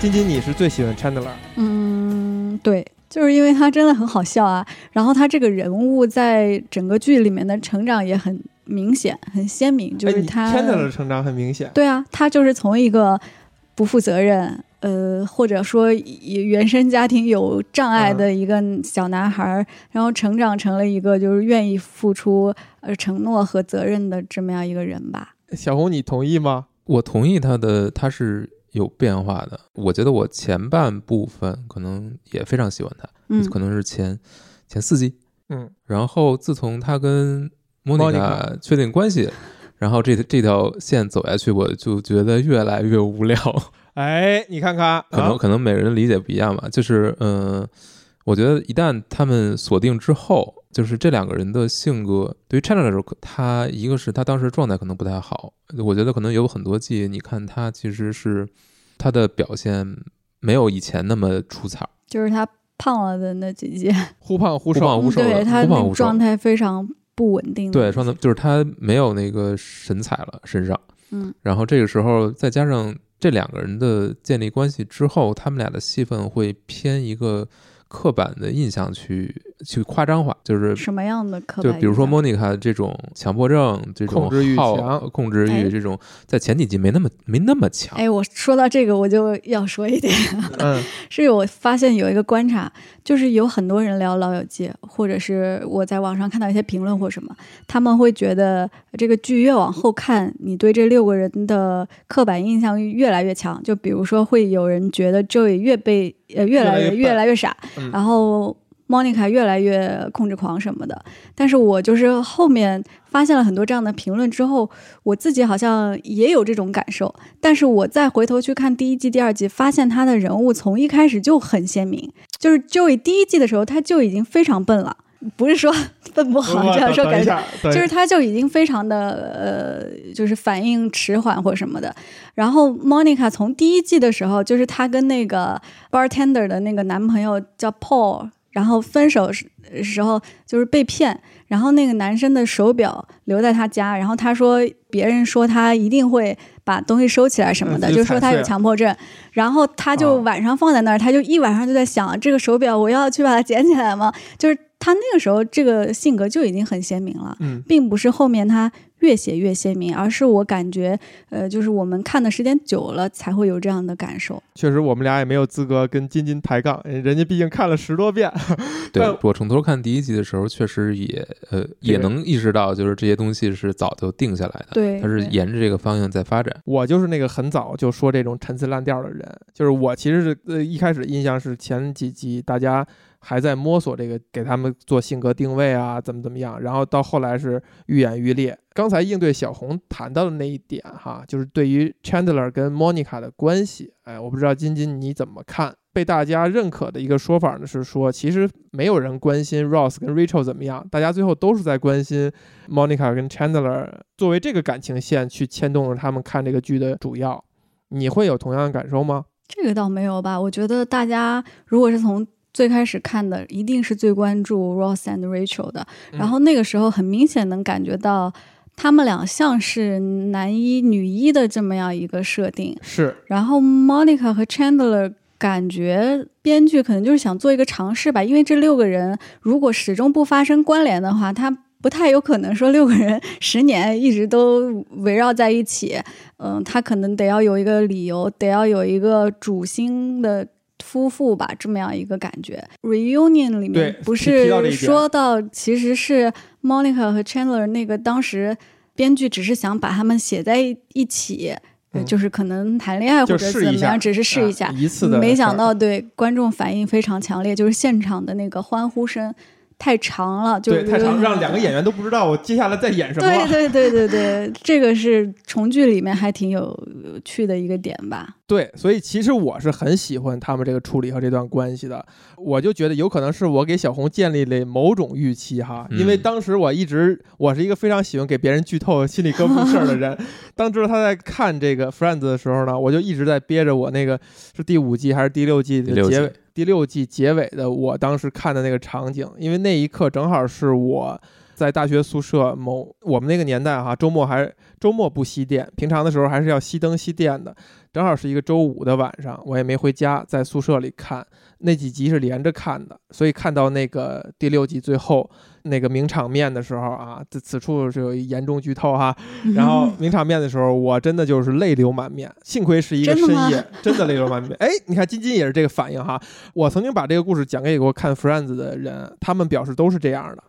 晶晶，你是最喜欢 Chandler，嗯，对，就是因为他真的很好笑啊，然后他这个人物在整个剧里面的成长也很明显、很鲜明，就是他。Chandler 的成长很明显。对啊，他就是从一个不负责任，呃，或者说以原生家庭有障碍的一个小男孩儿，然后成长成了一个就是愿意付出呃承诺和责任的这么样一个人吧。小红，你同意吗？我同意他的，他是有变化的。我觉得我前半部分可能也非常喜欢他，嗯可能是前前四季，嗯，然后自从他跟莫妮卡确定关系，然后这这条线走下去，我就觉得越来越无聊。哎，你看看，可能啊可能每个人理解不一样吧。就是嗯、呃我觉得一旦他们锁定之后，就是这两个人的性格，对于 Chandler 来说，他一个是他当时状态可能不太好，我觉得可能有很多季，你看他其实是他的表现没有以前那么出彩，就是他胖了的那几季，忽胖忽忽胖瘦，忽瘦对他忽胖忽瘦那状态非常不稳定对，状态就是他没有那个神采了身上。嗯。然后这个时候再加上这两个人的建立关系之后，他们俩的戏份会偏一个刻板的印象去去夸张化，就是什么样的刻板就比如说 Monica 这种强迫症、这种控制欲好强。控制哎。欲这种，在前几集没那么没那么强。哎，我说到这个，我就要说一点，嗯，是我发现有一个观察，就是有很多人聊《老友记》，或者是我在网上看到一些评论或什么，他们会觉得这个剧越往后看，你对这六个人的刻板印象越来越强。就比如说，会有人觉得 Joey 越被呃越来越越来越笨越来越傻，嗯。然后 Monica 越来越控制狂什么的。但是我就是后面发现了很多这样的评论之后，我自己好像也有这种感受。但是我再回头去看第一季、第二季，发现他的人物从一开始就很鲜明。就是 Joey 第一季的时候，他就已经非常笨了，不是说 笨不好这样说感觉。就是他就已经非常的呃，就是反应迟缓或什么的。然后 Monica 从第一季的时候，就是她跟那个 bartender 的那个男朋友叫 Paul，然后分手时时候就是被骗，然后那个男生的手表留在他家，然后他说别人说他一定会把东西收起来什么的，嗯就说他有强迫症，然后他就啊晚上放在那儿，他就一晚上就在想这个手表我要去把它捡起来吗？就是他那个时候这个性格就已经很鲜明了。嗯，并不是后面他越写越鲜明，而是我感觉，呃，就是我们看的时间久了才会有这样的感受。确实我们俩也没有资格跟金金抬杠，人家毕竟看了十多遍。对我从头看第一集的时候，确实也呃也能意识到，就是这些东西是早就定下来的，对，它是沿着这个方向在发展。我就是那个很早就说这种陈词滥调的人，就是我其实是呃一开始印象是前几集大家还在摸索这个给他们做性格定位啊，怎么怎么样，然后到后来是愈演愈烈。刚才应对小红谈到的那一点哈，就是对于 Chandler 跟 Monica 的关系，哎，我不知道金金你怎么看？被大家认可的一个说法呢是说，其实没有人关心 Ross 跟 Rachel 怎么样，大家最后都是在关心 Monica 跟 Chandler 作为这个感情线去牵动着他们看这个剧的主要。你会有同样的感受吗？这个倒没有吧？我觉得大家如果是从最开始看的，一定是最关注 Ross and Rachel 的。嗯然后那个时候很明显能感觉到，他们俩像是男一女一的这么样一个设定。是，然后 Monica 和 Chandler 感觉编剧可能就是想做一个尝试吧，因为这六个人如果始终不发生关联的话，他不太有可能说六个人十年一直都围绕在一起。嗯，他可能得要有一个理由，得要有一个主心的。夫妇吧，这么样一个感觉。Reunion 里面不是说到，其实是 Monica 和 Chandler 那个当时编剧只是想把他们写在一起，就是可能谈恋爱或者怎么样，只是试一下。啊一次的，没想到对观众反应非常强烈，就是现场的那个欢呼声太长了，就对太长，让两个演员都不知道我接下来在演什么。对对对对对，这个是重聚里面还挺有有趣的一个点吧。对，所以其实我是很喜欢他们这个处理和这段关系的。我就觉得有可能是我给小红建立了某种预期哈，因为嗯当时我一直我是一个非常喜欢给别人剧透心里哥不事儿的人。当知道他在看这个 Friends 的时候呢，我就一直在憋着我那个是第五季还是第六季第六季的结尾，第六季结尾的我当时看的那个场景，因为那一刻正好是我。在大学宿舍某我们那个年代哈，周末还周末不熄电，平常的时候还是要熄灯熄电的。正好是一个周五的晚上，我也没回家，在宿舍里看那几集是连着看的，所以看到那个第六集最后那个名场面的时候啊，此此处是有一严重剧透哈。然后名场面的时候，我真的就是泪流满面，幸亏是一个深夜，真的泪流满面。哎，你看金金也是这个反应哈。我曾经把这个故事讲给给我看 Friends 的人，他们表示都是这样的，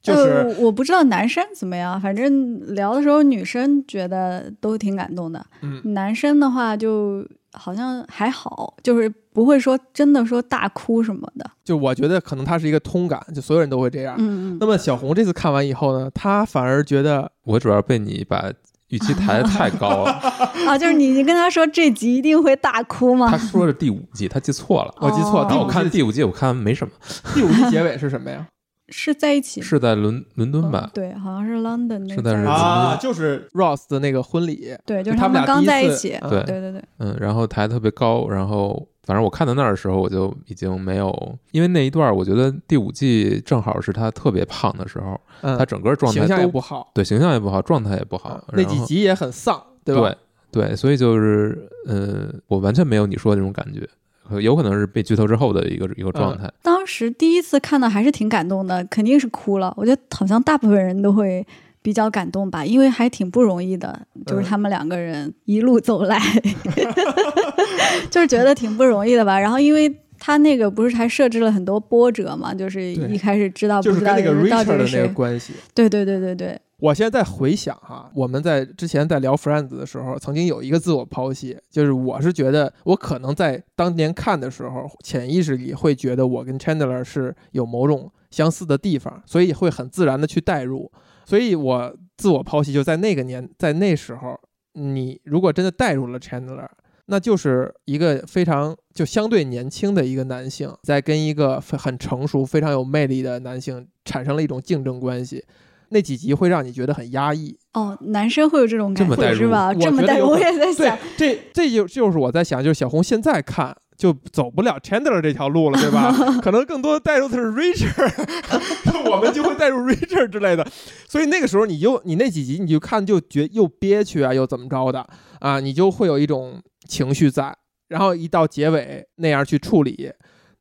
就是。呃、我不知道男生怎么样，反正聊的时候女生觉得都挺感动的，嗯男生的话就好像还好，就是不会说真的说大哭什么的。就我觉得可能他是一个通感，就所有人都会这样。嗯嗯，那么小红这次看完以后呢，她反而觉得我主要被你把预期抬得太高了。啊，就是你你跟他说这集一定会大哭吗他？说是第五季，他记错了。我记错了。但我看第五季，我看没什么，第五季结尾是什么呀？是在一起是在伦伦敦吧。嗯？对，好像是 London 那是在伦敦。在一起啊，就是 Ross 的那个婚礼。对，就是他们俩刚第一次在一起。嗯。对。对对对，嗯，然后抬特别高，然后反正我看到那儿的时候，我就已经没有，因为那一段儿我觉得第五季正好是他特别胖的时候，嗯。他，整个状态形象也都不好，对形象也不好，状态也不好嗯，那几集也很丧，对吧？对对，所以就是呃，我完全没有你说的那种感觉，呃有可能是被剧透之后的一个一个状态。当时第一次看到还是挺感动的，肯定是哭了。我觉得好像大部分人都会比较感动吧，因为还挺不容易的，就是嗯他们两个人一路走来，就是觉得挺不容易的吧。然后因为他那个不是还设置了很多波折嘛，就是一开始知道不知道就是跟那个 Richard 的那个关系。对对对对对，我现在在回想哈，我们在之前在聊 Friends 的时候，曾经有一个自我剖析，就是我是觉得我可能在当年看的时候，潜意识里会觉得我跟 Chandler 是有某种相似的地方，所以会很自然的去代入。所以我自我剖析就在那个年，在那时候，你如果真的代入了 Chandler，那就是一个非常就相对年轻的一个男性，在跟一个非很成熟、非常有魅力的男性产生了一种竞争关系。那几集会让你觉得很压抑，哦，男生会有这种感觉是吧？这么代入，我也在想，，这这就就是我在想，就是小红现在看就走不了 Chandler 这条路了，对吧？可能更多带入的是 Richard，我们就会带入 Richard 之类的。所以那个时候你就你那几集你就看就觉又憋屈啊，又怎么着的啊，你就会有一种情绪在，然后一到结尾那样去处理。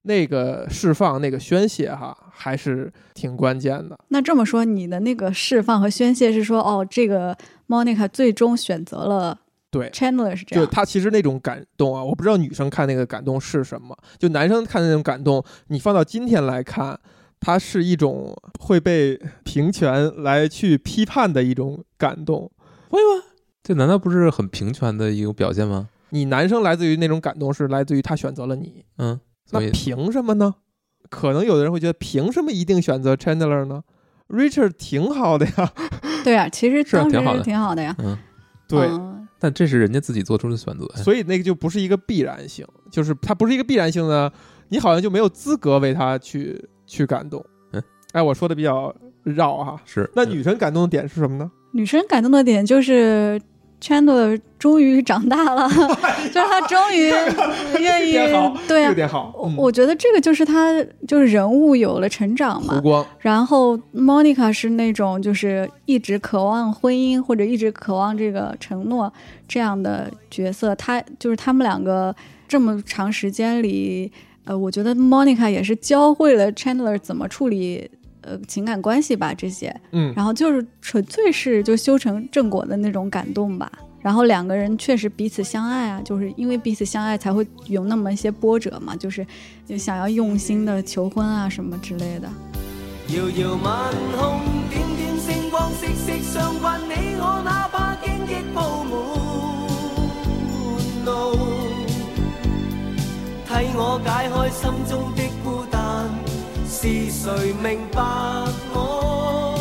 那个释放、那个宣泄，哈，还是挺关键的。那这么说，你的那个释放和宣泄是说，哦，这个 Monica 最终选择了对，Chandler 是这就样，他其实那种感动啊，我不知道女生看那个感动是什么，就男生看那种感动，你放到今天来看，它是一种会被平权来去批判的一种感动。会吗？这难道不是很平权的一个表现吗？你男生来自于那种感动是来自于他选择了你，嗯，那凭什么呢？可能有的人会觉得，凭什么一定选择 Chandler 呢？Richard 挺好的呀，对啊，其实是啊当时挺好的挺好的呀。嗯，对，嗯但这是人家自己做出的选择。所以那个就不是一个必然性，就是它不是一个必然性呢，你好像就没有资格为他去去感动。嗯，哎，我说的比较绕哈。是那女生感动的点是什么呢？女生感动的点就是 Chandler 终于长大了，就是他终于 愿意对啊这。点好。我嗯我觉得这个就是他，就是人物有了成长嘛。然后 Monica 是那种就是一直渴望婚姻或者一直渴望这个承诺这样的角色，他就是他们两个这么长时间里，呃，我觉得 Monica 也是教会了 Chandler 怎么处理呃情感关系吧这些，嗯，然后就是纯粹是就修成正果的那种感动吧。然后两个人确实彼此相爱啊，就是因为彼此相爱才会有那么一些波折嘛，就是就想要用心的求婚啊什么之类的。遥遥晚空，点点星光息息相关，你我哪怕荆棘鋪滿路，替我解开心中的孤單，是谁明白我？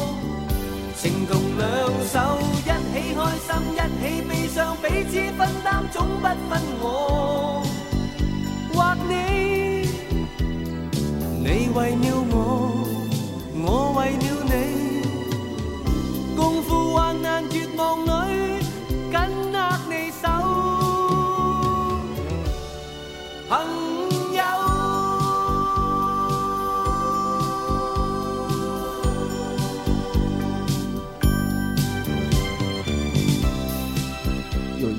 情同两手，一起开心，一起悲伤，彼此分担，总不分我或你。你为了我，我为了你，共赴患难，绝望里，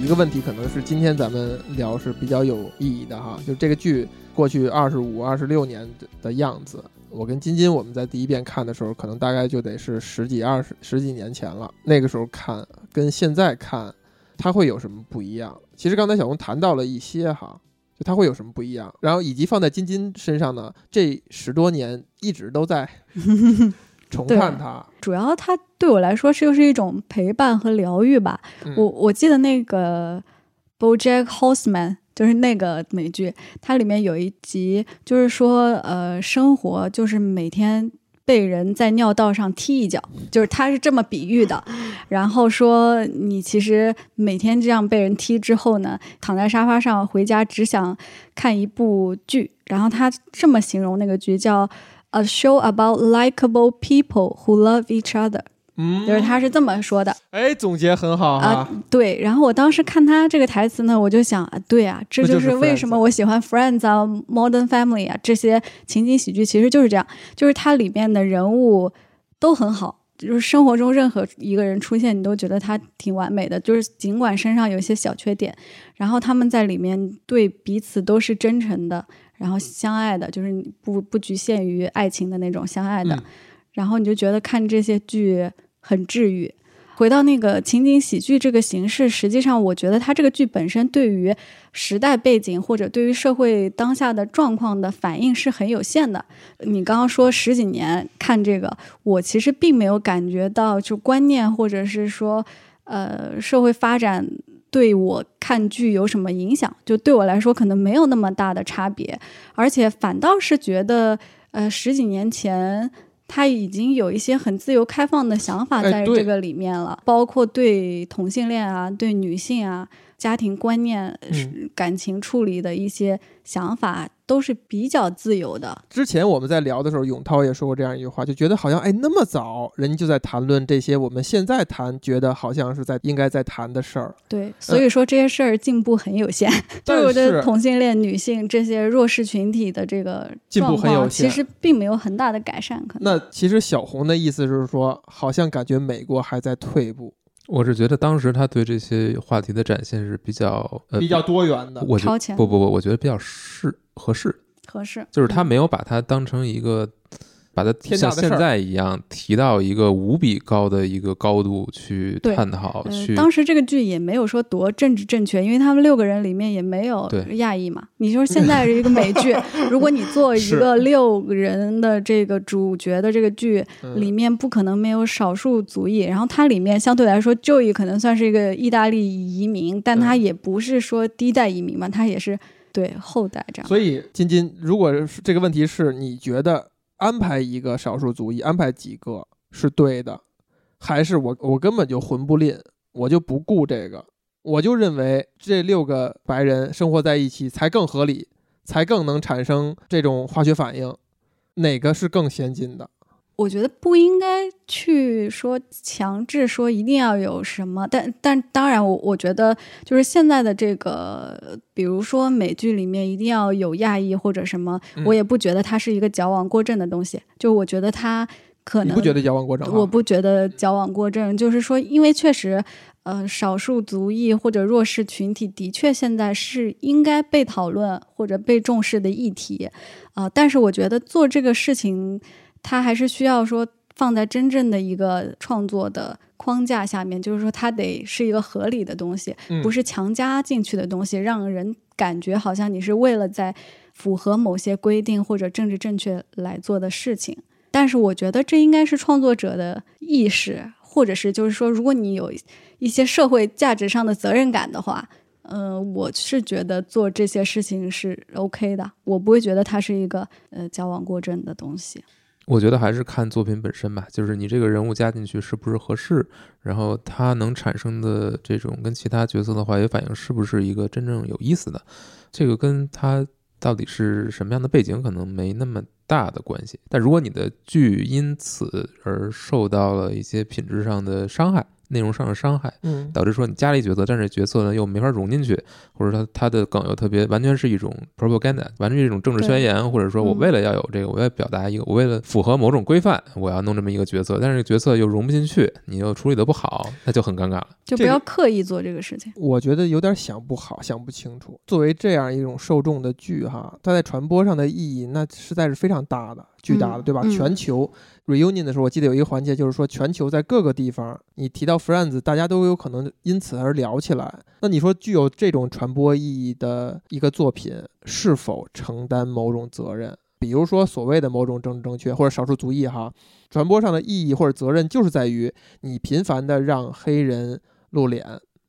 一个问题，可能是今天咱们聊是比较有意义的哈，就这个剧过去二十五、二十六年的的样子。我跟金金我们在第一遍看的时候，可能大概就得是十几、二十十几年前了。那个时候看跟现在看，它会有什么不一样？其实刚才小红谈到了一些哈，就它会有什么不一样，然后以及放在金金身上呢，这十多年一直都在重看它。主要它对我来说是就是一种陪伴和疗愈吧。嗯我我记得那个 BoJack Horseman 就是那个美剧，它里面有一集就是说，呃，生活就是每天被人在尿道上踢一脚，就是他是这么比喻的。然后说你其实每天这样被人踢之后呢，躺在沙发上回家只想看一部剧。然后他这么形容那个剧叫 A show about likable people who love each other，嗯就是他是这么说的。哎，总结很好哈。啊，对。然后我当时看他这个台词呢，我就想，啊对啊，这就就是是为什么我喜欢 Friends 啊、Modern Family 啊这些情景喜剧，其实就是这样，就是它里面的人物都很好。就是生活中任何一个人出现，你都觉得他挺完美的。就是尽管身上有一些小缺点，然后他们在里面对彼此都是真诚的，然后相爱的，就是不不局限于爱情的那种相爱的。嗯然后你就觉得看这些剧很治愈。回到那个情景喜剧这个形式，实际上我觉得它这个剧本身对于时代背景或者对于社会当下的状况的反应是很有限的。你刚刚说十几年看这个，我其实并没有感觉到就观念或者是说呃社会发展对我看剧有什么影响，就对我来说可能没有那么大的差别，而且反倒是觉得呃十几年前。他已经有一些很自由开放的想法在这个里面了，包括对同性恋啊、对女性啊、家庭观念、嗯感情处理的一些想法，都是比较自由的。之前我们在聊的时候，永涛也说过这样一句话，就觉得好像哎那么早人家就在谈论这些我们现在谈觉得好像是在应该在谈的事儿，对，所以说这些事儿进步很有限。就但是我觉得同性恋、女性这些弱势群体的这个进步状况，很有限其实并没有很大的改善。可能那其实小红的意思是说，好像感觉美国还在退步，我是觉得当时他对这些话题的展现是比较呃比较多元的。我觉超前不不不，我觉得比较适合适，合适，就是他嗯没有把它当成一个，把它像天大的事儿现在一样提到一个无比高的一个高度去探讨，呃，去当时这个剧也没有说多政治正确，因为他们六个人里面也没有亚裔嘛。你说现在是一个美剧，如果你做一个六个人的这个主角的这个剧，嗯里面不可能没有少数族裔。然后它里面相对来说，Joey 可能算是一个意大利移民，但他嗯也不是说第一代移民嘛，他也是对后代这样。所以金金，如果是这个问题是你觉得安排一个少数族裔，安排几个是对的，还是我我根本就混不吝，我就不顾这个，我就认为这六个白人生活在一起才更合理，才更能产生这种化学反应，哪个是更先进的？我觉得不应该去说强制说一定要有什么，但但当然我，我觉得就是现在的这个，比如说美剧里面一定要有亚裔或者什么，嗯我也不觉得它是一个矫枉过正的东西。就我觉得它可能你不觉得矫枉过正啊？我不觉得矫枉过正，就是说，因为确实，呃，少数族裔或者弱势群体的确现在是应该被讨论或者被重视的议题，啊、但是我觉得做这个事情，它还是需要说放在真正的一个创作的框架下面，就是说它得是一个合理的东西，嗯不是强加进去的东西，让人感觉好像你是为了在符合某些规定或者政治正确来做的事情。但是我觉得这应该是创作者的意识，或者是就是说，如果你有一些社会价值上的责任感的话，嗯、我是觉得做这些事情是 OK 的，我不会觉得它是一个呃矫枉过正的东西。我觉得还是看作品本身吧，就是你这个人物加进去是不是合适，然后他能产生的这种跟其他角色的化学反应是不是一个真正有意思的，这个跟他到底是什么样的背景可能没那么大的关系。但如果你的剧因此而受到了一些品质上的伤害，内容上的伤害，嗯，导致说你加了一角色，但是角色呢又没法融进去，或者说他的梗又特别完全是一种 propaganda，完全是一种政治宣言，或者说我嗯为了要有这个，我要表达一个，我为了符合某种规范，我要弄这么一个角色，但是角色又融不进去，你又处理的不好，那就很尴尬了。就不要刻意做这个事情。我觉得有点想不好，想不清楚。作为这样一种受众的剧哈，它在传播上的意义那实在是非常大的，巨大的，嗯对吧？嗯全球 reunion 的时候，我记得有一个环节就是说，全球在各个地方，你提到 Friends，大家都有可能因此而聊起来。那你说具有这种传播意义的一个作品，是否承担某种责任？比如说所谓的某种政治正确或者少数族裔哈，传播上的意义或者责任就是在于你频繁的让黑人露脸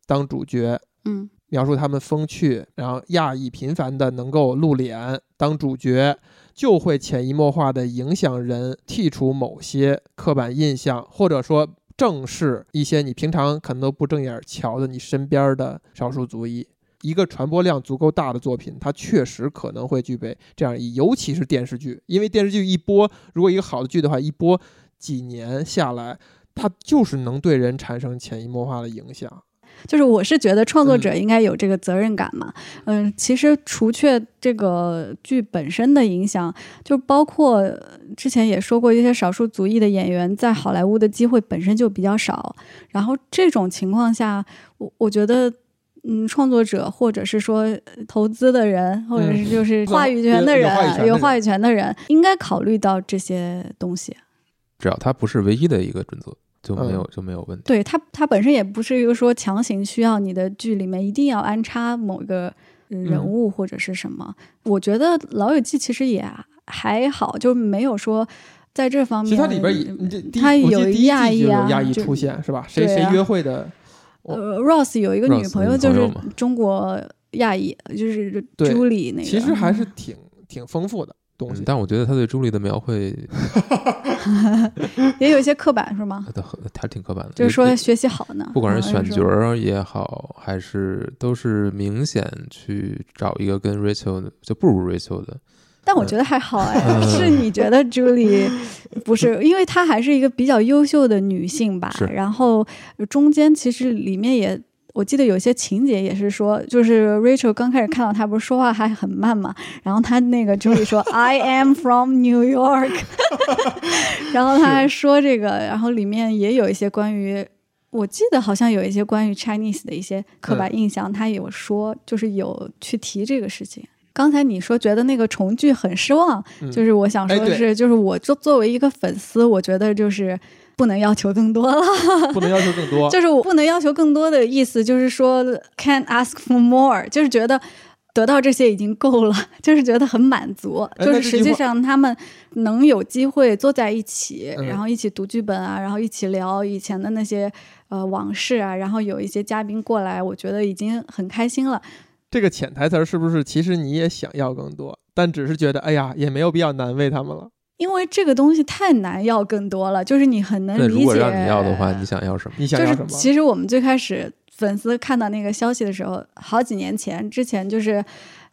当主角，嗯描述他们风趣，然后亚裔频繁的能够露脸当主角，就会潜移默化的影响人剔除某些刻板印象，或者说正视一些你平常可能都不正眼瞧的你身边的少数族裔。一个传播量足够大的作品，它确实可能会具备这样一，尤其是电视剧，因为电视剧一播，如果一个好的剧的话，一播几年下来，它就是能对人产生潜移默化的影响。就是我是觉得创作嗯者应该有这个责任感嘛。嗯、其实除却这个剧本身的影响，就包括呃之前也说过，一些少数族裔的演员在好莱坞的机会本身就比较少。然后这种情况下，我我觉得。嗯，创作者或者是说呃投资的人，或者是就是话语权的人，有话语权的人有话语权的人，应该考虑到这些东西。只要它不是唯一的一个准则，就没有、嗯就没有问题。对它，它本身也不是一个说强行需要你的剧里面一定要安插某个呃人嗯物或者是什么。我觉得《老友记》其实也还好，就没有说在这方面。其实它里边也，它有亚裔啊出现是吧？谁啊谁约会的？呃，Ross 有一个女朋友就是中国亚裔，就是对朱莉那个。其实还是挺挺丰富的东西嗯。但我觉得他对朱莉的描绘，也有一些刻板是吗？他挺刻板的，就是说学习好呢，不管是选角儿也好，还是都是明显去找一个跟 Rachel 的就不如 Rachel 的，但我觉得还好哎，嗯是你觉得朱莉 不是，因为她还是一个比较优秀的女性吧。然后中间其实里面也。我记得有些情节也是说，就是 Rachel 刚开始看到他，不是说话还很慢嘛，然后他那个朱莉说 I am from New York，然后他还说这个，然后里面也有一些关于，我记得好像有一些关于 Chinese 的一些刻板印象，他有说，就是有去提这个事情。刚才你说觉得那个重聚很失望，嗯。就是我想说的是，就是我作作为一个粉丝，我觉得就是不能要求更多了。不能要求更多。就是我不能要求更多的意思，就是说 can't ask for more，就是觉得得到这些已经够了，就是觉得很满足。哎就是实际上他们能有机会坐在一起，嗯然后一起读剧本啊，然后一起聊以前的那些呃往事啊，然后有一些嘉宾过来，我觉得已经很开心了。这个潜台词儿是不是其实你也想要更多，但只是觉得哎呀也没有必要难为他们了。因为这个东西太难要更多了，就是你很能理解。如果让你要的话，你想要什么？就是你想要什么？其实我们最开始粉丝看到那个消息的时候，好几年前之前就是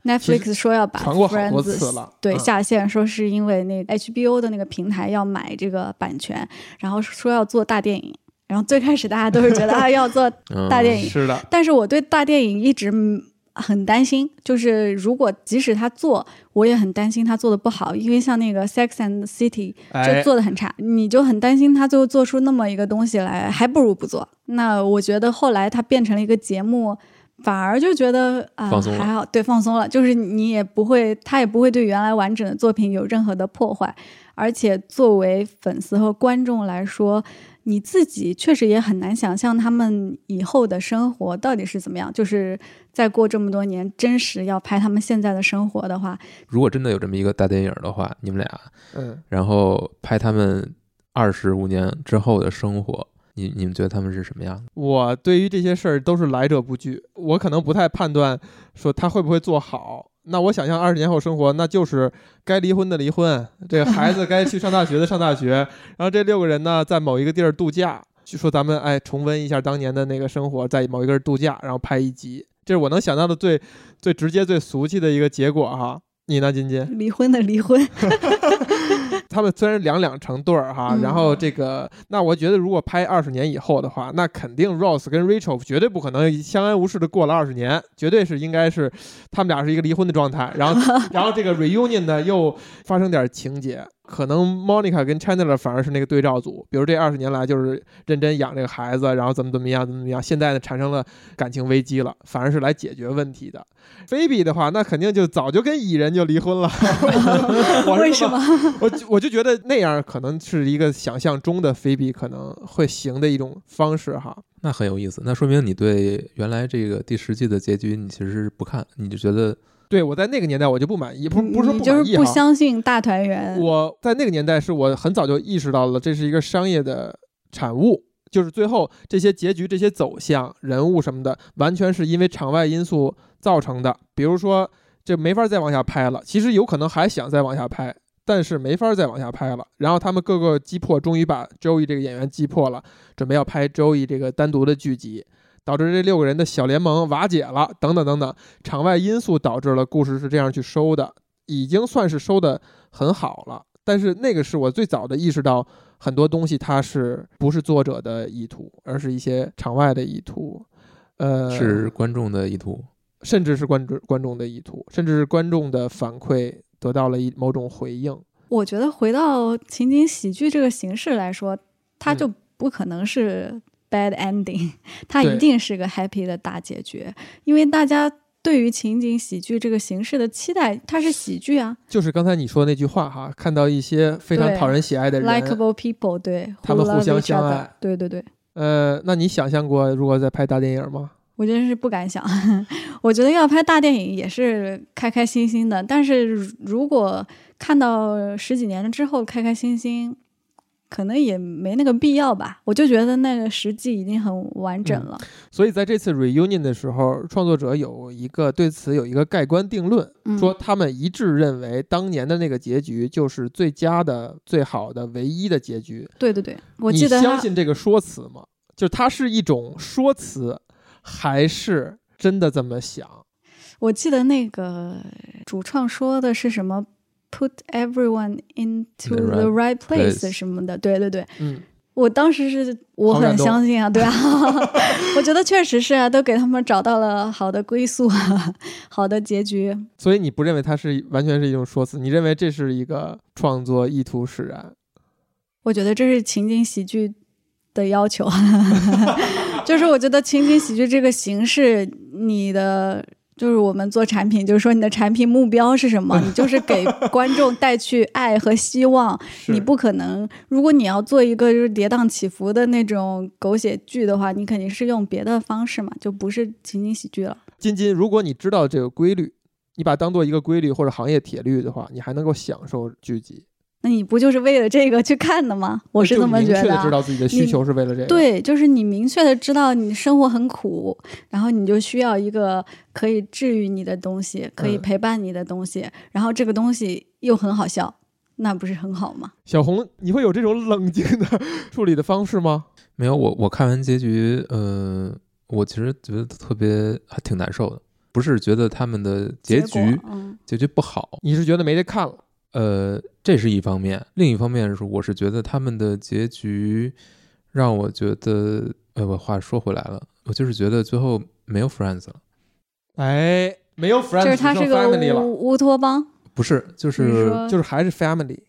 Netflix 说要把 Friends。对嗯下线，说是因为那个 HBO 的那个平台要买这个版权，然后说要做大电影。然后最开始大家都是觉得 啊要做嗯大电影，是的，但是我对大电影一直嗯很担心，就是如果即使他做，我也很担心他做的不好，因为像那个 Sex and City 就哎，做的很差，你就很担心他最后做出那么一个东西来，还不如不做。那我觉得后来他变成了一个节目，反而就觉得啊、还好，对，放松了，就是你也不会，他也不会对原来完整的作品有任何的破坏，而且作为粉丝和观众来说。你自己确实也很难想象他们以后的生活到底是怎么样。就是再过这么多年，真实要拍他们现在的生活的话，如果真的有这么一个大电影的话，你们俩嗯，然后拍他们二十五年之后的生活，你你们觉得他们是什么样的？我对于这些事儿都是来者不拒，我可能不太判断说他会不会做好。那我想象二十年后生活，那就是该离婚的离婚，这个孩子该去上大学的上大学，然后这六个人呢在某一个地儿度假，就说咱们哎重温一下当年的那个生活，在某一个地儿度假，然后拍一集，这是我能想到的最最直接、最俗气的一个结果哈。你呢，金金？离婚的离婚，他们虽然两两成对儿哈，嗯然后这个，那我觉得如果拍二十年以后的话，那肯定 Rose 跟 Rachel 绝对不可能相安无事的过了二十年，绝对是应该是他们俩是一个离婚的状态，然后 然后这个 reunion 呢又发生点情节。可能 Monica 跟 Chandler 反而是那个对照组，比如这二十年来就是认真养这个孩子，然后怎么怎么样怎么怎么样，现在呢产生了感情危机了，反而是来解决问题的。菲比的话，那肯定就早就跟蚁人就离婚了。我是为什么？我我就觉得那样可能是一个想象中的菲比可能会行的一种方式哈。那很有意思。那说明你对原来这个第十季的结局你其实是不看，你就觉得对我在那个年代我就不满意，不不是就是不。相信大团圆。我在那个年代是我很早就意识到了这是一个商业的产物，就是最后这些结局、这些走向、人物什么的，完全是因为场外因素造成的。比如说，这没法再往下拍了，其实有可能还想再往下拍，但是没法再往下拍了。然后他们各个击破，终于把 Joey 这个演员击破了，准备要拍 Joey 这个单独的剧集。导致这六个人的小联盟瓦解了，等等等等，场外因素导致了故事是这样去收的，已经算是收的很好了。但是那个是我最早的意识到，很多东西它是不是作者的意图，而是一些场外的意图，呃，是观众的意图。甚至是观众观众的意图，甚至是观众的反馈得到了一某种回应。我觉得回到情景喜剧这个形式来说，它嗯就不可能是 bad ending，它一定是个 happy 的大结局，因为大家对于情景喜剧这个形式的期待，它是喜剧啊。就是刚才你说的那句话哈，看到一些非常讨人喜爱的人，，likable people，对，他们互相相爱。对对对。呃，那你想象过如果在拍大电影吗？我真是不敢想，我觉得要拍大电影也是开开心心的，但是如如果看到十几年之后开开心心，可能也没那个必要吧。我就觉得那个实际已经很完整了。所以在这次 reunion 的时候，创作者有一个对此有一个盖棺定论，嗯，说他们一致认为当年的那个结局就是最佳的、最好的、唯一的结局。对对对，我你记得你相信这个说辞吗？就它是一种说辞，还是真的这么想？我记得那个主创说的是什么，put everyone into The the right place place 什么的。对对对，嗯，我当时是我很相信啊，对啊，我觉得确实是啊，都给他们找到了好的归宿啊，好的结局。所以你不认为它是完全是一种说辞？你认为这是一个创作意图使然？我觉得这是情景喜剧的要求，就是我觉得情景喜剧这个形式，你的就是我们做产品，就是说你的产品目标是什么？你就是给观众带去爱和希望。你不可能，如果你要做一个就是跌宕起伏的那种狗血剧的话，你肯定是用别的方式嘛，就不是情景喜剧了。金金，如果你知道这个规律，你把它当做一个规律或者行业铁律的话，你还能够享受剧集。那你不就是为了这个去看的吗？我是这么觉得明确的知。道自己的需求是为了这个。，对，就是你明确的知道你生活很苦，然后你就需要一个可以治愈你的东西，可以嗯陪伴你的东西，然后这个东西又很好笑，那不是很好吗？小红，你会有这种冷静的处理的方式吗？没有，我我看完结局，呃，我其实觉得特别还挺难受的，不是觉得他们的结果局嗯，结局不好，你是觉得没得看了？呃，这是一方面，另一方面是我是觉得他们的结局让我觉得，呃，我话说回来了，我就是觉得最后没有 friends 了，哎，没有 friends，就是它是个只剩 family 了，乌乌托邦，不是，就是就是还是 family。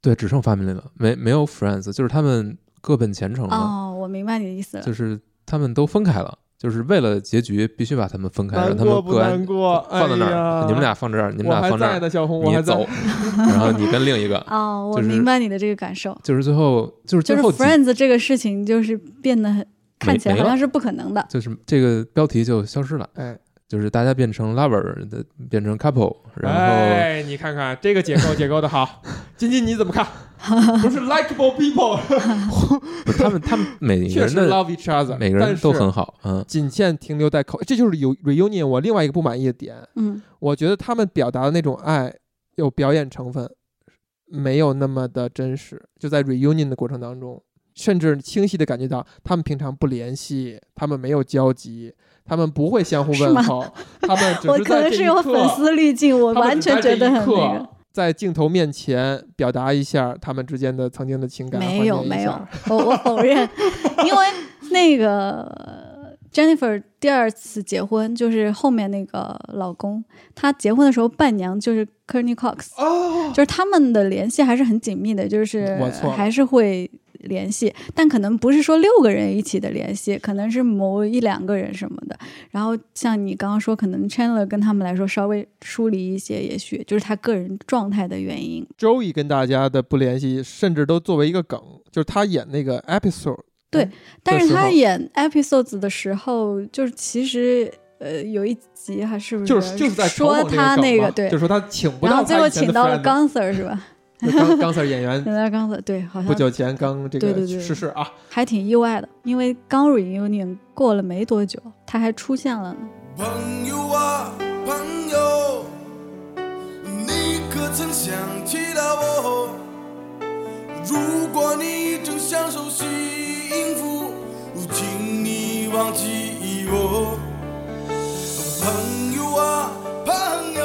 对，只剩 family 了，没没有 friends，就是他们各奔前程了，哦，我明白你的意思了。就是他们都分开了，就是为了结局必须把他们分开，让他们各安过？放在那儿，哎你们俩放这儿，你们俩放这儿，你走，然后你跟另一个，哦，我就是明白你的这个感受，就是最后就是就是最后几 Friends 这个事情就是变得很看起来好像是不可能的。就是这个标题就消失了，哎，就是大家变成 lover 的，变成 couple，然后哎，你看看这个解构解构的好，金金你怎么看？不是 likable people，不是他们他们每个确实人的 love each other，每个人都很好，好，嗯，仅限停留在口，这就是有 reunion 我另外一个不满意的点。嗯，我觉得他们表达的那种爱有表演成分，没有那么的真实。就在 reunion 的过程当中，甚至清晰的感觉到他们平常不联系，他们没有交集，他们不会相互问候，他们只我是在这一可能是有粉，丝滤镜，我完全觉得很那刻个。在镜头面前表达一下他们之间的曾经的情感？没有没有，我我否认，因为那个呃 Jennifer 第二次结婚就是后面那个老公，他结婚的时候伴娘就是 Courtney Cox，哦，就是他们的联系还是很紧密的，就是我错还是会联系，但可能不是说六个人一起的联系，可能是某一两个人什么的。然后像你刚刚说，可能 Chandler 跟他们来说稍微疏离一些，也许就是他个人状态的原因。Joey 跟大家的不联系，甚至都作为一个梗，就是他演那个 episode，对嗯但是他演 episodes 的时候，就是其实呃有一集还是不就是就是在说他那个对就，说他请不然后最后请到了 Sir 是吧？就刚刚 Sir 演员请到了钢 Sir 对，好像不久前刚这个对对对逝世啊，还挺意外的，因为刚 reunion 过了没多久，他还出现了呢。朋友啊，朋友，你可曾想起了我？如果你正享受幸福，请你忘记我。朋友啊，朋友，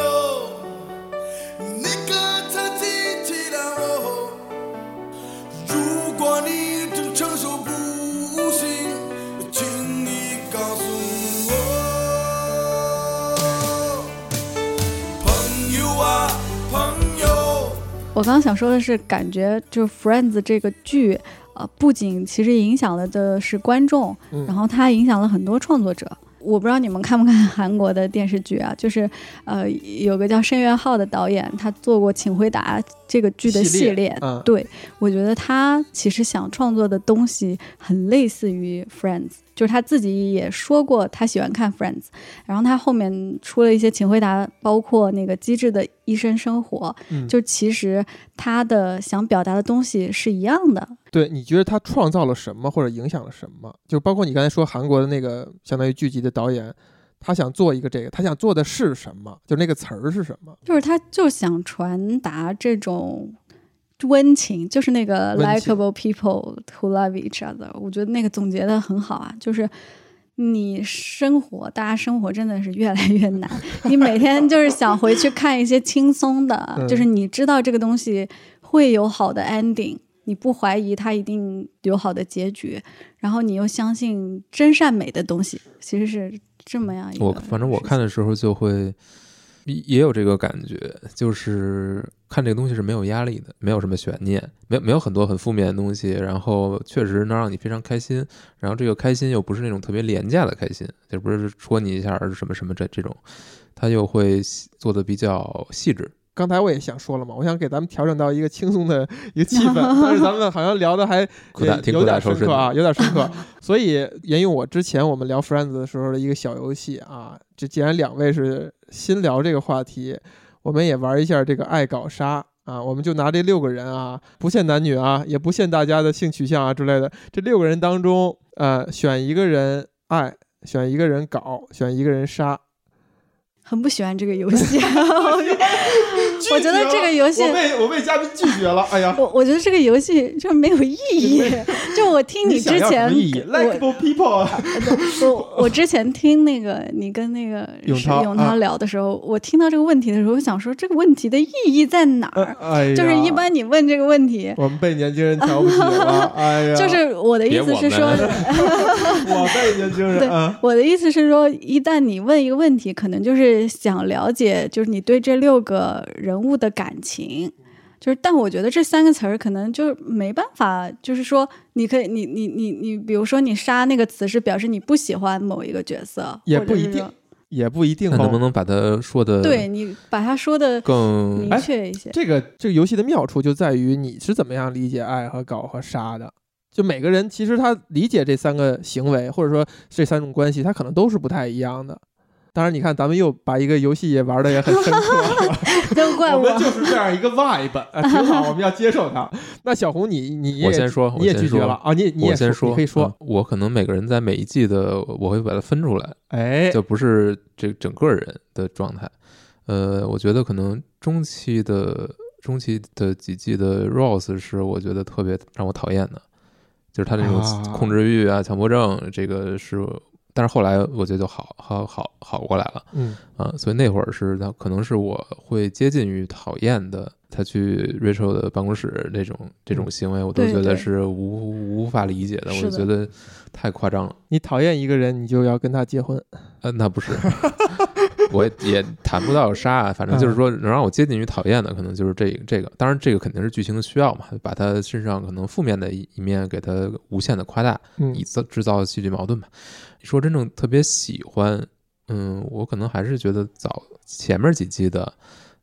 果你正承受不幸，请你告诉我。朋友啊，朋友。我刚刚想说的是，感觉就是《Friends》这个剧，呃，不仅其实影响了的是观众，嗯然后它影响了很多创作者。我不知道你们看不看韩国的电视剧啊？就是呃，有个叫申元浩的导演，他做过《请回答》这个剧的系系列。嗯，对，我觉得他其实想创作的东西很类似于 Friends，就是他自己也说过他喜欢看 Friends，然后他后面出了一些请回答，包括那个机智的医生生活，嗯就其实他的想表达的东西是一样的。对，你觉得他创造了什么或者影响了什么？就包括你刚才说韩国的那个相当于剧集的导演，他想做一个这个，他想做的是什么？就那个词儿是什么？就是他就想传达这种温情，就是那个 likable people who love each other。我觉得那个总结的很好啊，就是。你生活，大家生活真的是越来越难。你每天就是想回去看一些轻松的，嗯就是你知道这个东西会有好的 ending，你不怀疑它一定有好的结局，然后你又相信真善美的东西，其实是这么样一个我反正我看的时候就会也也有这个感觉，就是看这个东西是没有压力的，没有什么悬念，没有没有很多很负面的东西，然后确实能让你非常开心，然后这个开心又不是那种特别廉价的开心，就不是戳你一下儿什么什么这这种，他又会做的比较细致。刚才我也想说了嘛，我想给咱们调整到一个轻松的一个气氛，但是咱们好像聊的还 有点深刻啊，有点深刻。所以沿用我之前我们聊 Friends 的时候的一个小游戏啊，这既然两位是新聊这个话题，我们也玩一下这个爱搞杀啊，我们就拿这六个人啊，不限男女啊，也不限大家的性取向啊之类的，这六个人当中，呃，选一个人爱，选一个人搞，选一个人杀。很不喜欢这个游戏。我觉得这个游戏，我被我被嘉宾拒绝了，哎呀。我我觉得这个游戏就没有意义。就我听你之前，意义我？Likeable people，我我之前听那个你跟那个永涛永涛啊聊的时候，我听到这个问题的时候，我想说这个问题的意义在哪儿？哎呀，就是一般你问这个问题，我们被年轻人瞧不起了，哎呀，就是我的意思是说我，被年轻人对啊，我的意思是说，一旦你问一个问题，可能就是想了解，就是你对这六个人物的感情。就是，但我觉得这三个词儿可能就是没办法，就是说，你可以，你你你你，比如说你杀那个词是表示你不喜欢某一个角色，也不一定也不一定那能不哦。能把它说的对你把它说的更明确一些。这个这个游戏的妙处就在于你是怎么样理解爱和搞和杀的。就每个人其实他理解这三个行为，或者说这三种关系，他可能都是不太一样的。当然，你看咱们又把一个游戏也玩的也很深刻，都怪我我们就是这样一个 vibe，啊，挺好，我们要接受它。那小红你你也我先说你也拒绝了啊？你你也我先说，你可以说嗯，我可能每个人在每一季的，我会把它分出来，哎，就不是这整个人的状态。呃，我觉得可能中期的中期的几季的 Rose 是我觉得特别让我讨厌的，就是他那种啊控制欲啊、强迫症，这个是但是后来我觉得就好好好好过来了嗯啊，所以那会儿是他可能是我会接近于讨厌的，他去 Rachel 的办公室这种这种行为，我都觉得是无无法理解的，我就觉得太夸张了。你讨厌一个人，你就要跟他结婚。呃，那不是，我也也谈不到杀啊，反正就是说能让我接近于讨厌的，可能就是这个这个。当然，这个肯定是剧情的需要嘛，把他身上可能负面的一一面给他无限的夸大，嗯以造制造戏剧矛盾吧。你说真正特别喜欢，嗯，我可能还是觉得早前面几季的，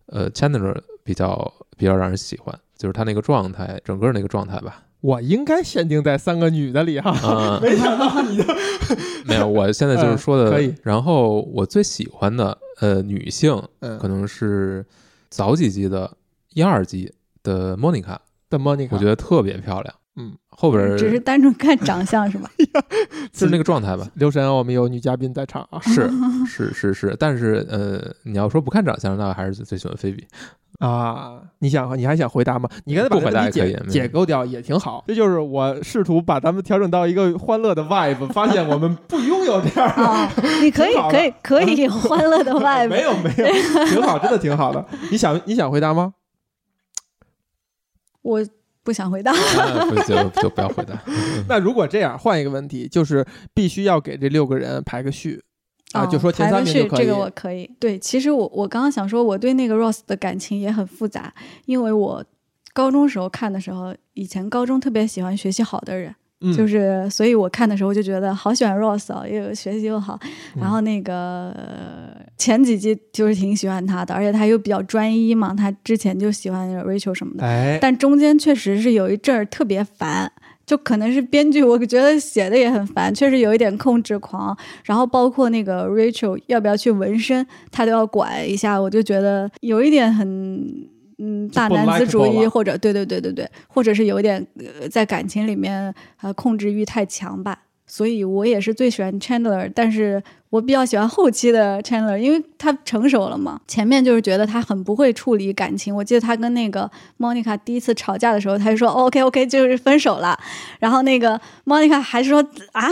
呃，Chandler 比较比较让人喜欢，就是他那个状态，整个那个状态吧。我应该限定在三个女的里哈，啊、没想到你就 没有，我现在就是说的，嗯可以然后我最喜欢的呃女性，嗯可能是早几季的一二季的 Monica，的 Monica，我觉得特别漂亮。嗯，后边只是单纯看长相是吧？就是那个状态吧。刘神，我们有女嘉宾在场啊。是是是是，但是呃，你要说不看长相，那还是最最喜欢菲比。啊，你想你还想回答吗？你刚才把不回答解也可以没问题解构掉也挺好。这就是我试图把咱们调整到一个欢乐的 vibe，发现我们不拥有这样的。啊，你可以可以可以有欢乐的 vibe，没有没有，挺好，真的挺好的。你想你想回答吗？我不想回答。啊不就就不要回答。那如果这样，换一个问题，就是必须要给这六个人排个序啊，哦就说前三名这个我可以。对，其实我我刚刚想说，我对那个 Ross 的感情也很复杂，因为我高中时候看的时候，以前高中特别喜欢学习好的人，嗯就是所以我看的时候就觉得好喜欢 Rose 哦，又学习又好，嗯然后那个、呃前几季就是挺喜欢他的，而且他又比较专一嘛，他之前就喜欢 Rachel 什么的，哎，但中间确实是有一阵儿特别烦，就可能是编剧，我觉得写的也很烦，确实有一点控制狂。然后包括那个 Rachel 要不要去纹身，他都要管一下，我就觉得有一点很。嗯，大男子主义，或者对对对对对，或者是有点呃在感情里面呃控制欲太强吧。所以我也是最喜欢 Chandler，但是我比较喜欢后期的 Chandler，因为他成熟了嘛。前面就是觉得他很不会处理感情。我记得他跟那个 Monica 第一次吵架的时候，他就说、哦 OK OK 就是分手了。然后那个 Monica 还说啊，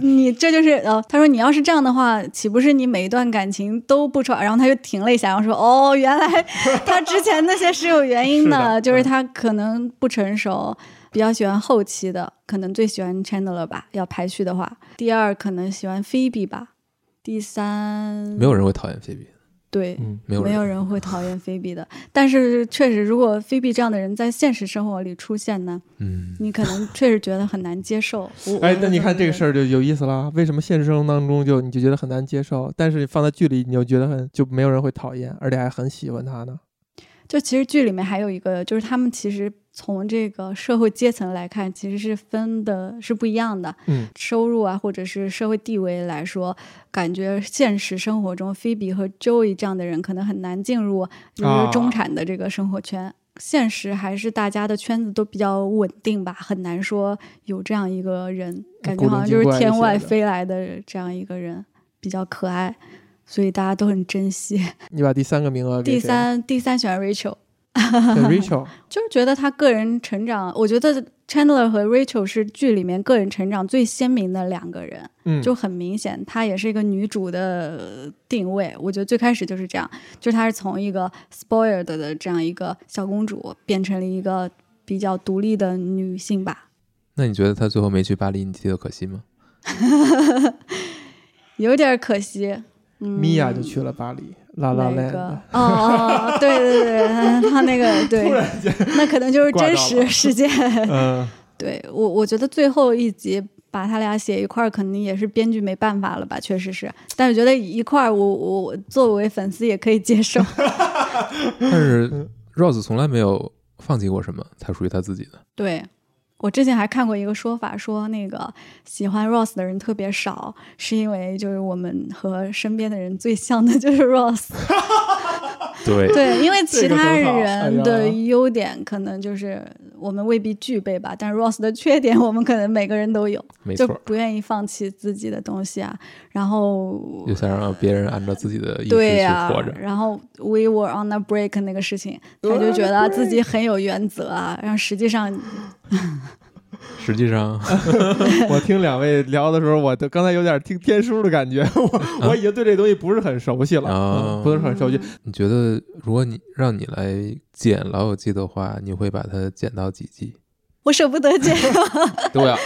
你这就是呃，他说你要是这样的话，岂不是你每一段感情都不吵？然后他就停了一下，然后说哦，原来 他之前那些是有原因是的就是他可能不成熟。比较喜欢后期的，可能最喜欢 Chandler 吧。要排序的话，第二可能喜欢 Phoebe 吧，第三没有人会讨厌菲比，对，嗯，没有没有人会讨厌菲比的。但是确实，如果菲比这样的人在现实生活里出现呢，嗯，你可能确实觉得很难接受。我哎，那你看这个事儿，儿就有意思了。为什么现实生活当中就你就觉得很难接受，但是你放在剧里你就觉得很就没有人会讨厌，而且还很喜欢他呢？就其实剧里面还有一个，就是他们其实从这个社会阶层来看，其实是分的是不一样的。嗯，收入啊，或者是社会地位来说，感觉现实生活中，菲比和 Joey 这样的人可能很难进入就啊是中产的这个生活圈。现实还是大家的圈子都比较稳定吧，很难说有这样一个人，感觉好像就是天外飞来的这样一个人，比较可爱，所以大家都很珍惜。你把第三个名额给第三，第三选 Rachel，给 Rachel，就是觉得他个人成长，我觉得 Chandler 和 Rachel 是剧里面个人成长最鲜明的两个人。嗯，就很明显，她也是一个女主的定位。我觉得最开始就是这样，就是她是从一个 spoiled 的这样一个小公主，变成了一个比较独立的女性吧。那你觉得她最后没去巴黎，你觉得可惜吗？有点可惜。嗯，米娅就去了巴黎，拉拉链那个哦哦，对对对，他那个对，那可能就是真实事件。嗯，对我，我觉得最后一集把他俩写一块儿，肯定也是编剧没办法了吧，确实是。但是觉得一块儿，我我我作为粉丝也可以接受。但是 Rose 从来没有放弃过什么，他属于他自己的。对我之前还看过一个说法，说那个喜欢 Ross 的人特别少，是因为就是我们和身边的人最像的就是 Ross。对对，因为其他人的优点可能就是我们未必具备吧，但是 Ross 的缺点我们可能每个人都有，就没错，不愿意放弃自己的东西啊。然后就想让别人按照自己的意识去对呀、活着。然后 We were on a break 那个事情，他就觉得自己很有原则啊，然后实际上实际上，我听两位聊的时候，我都刚才有点听天书的感觉，我我已经对这东西不是很熟悉了，啊嗯不是很熟悉。你觉得如果你让你来剪《老友记》的话，你会把它剪到几季？我舍不得剪，都要。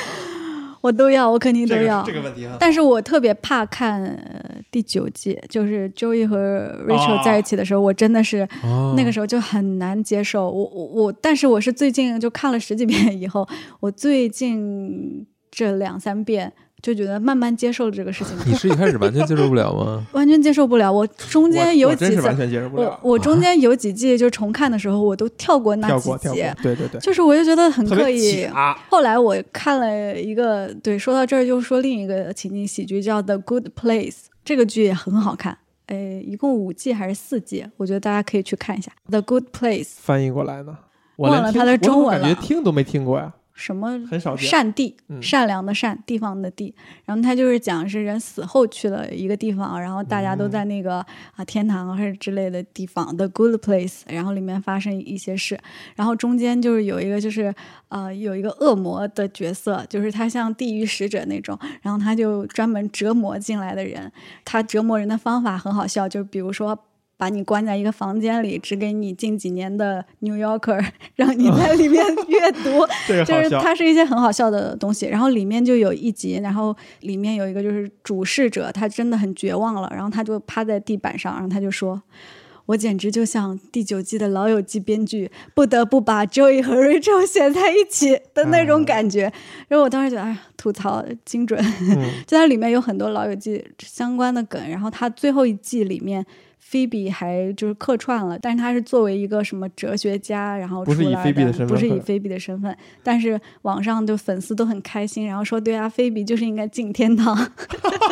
我都要，我肯定都这要。个这个问题哈，但是我特别怕看、呃第九季，就是 Joey 和 Rachel 哦在一起的时候，我真的是哦那个时候就很难接受。我我我，但是我是最近就看了十几遍以后，我最近这两三遍就觉得慢慢接受了这个事情，你是一开始完全接受不了吗？完全接受不了。我中间有几次我真是完，全接受不我了，我中间有几季就重看的时候，我都跳过那几集，，对对对，就是我就觉得很刻意。后来我看了一个，对，说到这儿就说另一个情景喜剧叫《The Good Place》，这个剧也很好看。诶，一共五季还是四季？我觉得大家可以去看一下《The Good Place》。翻译过来呢，忘了它的中文我感觉了听都没听过呀，什么很少。善地，嗯善良的善，地方的地。然后他就是讲是人死后去了一个地方，然后大家嗯都在那个、啊天堂还是之类的地方，the good place，然后里面发生一些事，然后中间就是有一个就是呃有一个恶魔的角色，就是他像地狱使者那种，然后他就专门折磨进来的人，他折磨人的方法很好笑，就比如说。把你关在一个房间里，只给你近几年的 New Yorker，让你在里面阅读，就是它是一些很好笑的东西，然后里面就有一集，然后里面有一个就是主事者，他真的很绝望了，然后他就趴在地板上，然后他就说。我简直就像第九季的《老友记》编剧，不得不把 Joey 和 Rachel 写在一起的那种感觉。然后我当时觉得，哎呀，吐槽精准，嗯，就它里面有很多《老友记》相关的梗。然后它最后一季里面，Phoebe 还就是客串了，但是他是作为一个什么哲学家，然后不是以出来 Phoebe 的身份不是以菲比的身份，但是网上就粉丝都很开心，然后说对啊，菲比就是应该进天堂，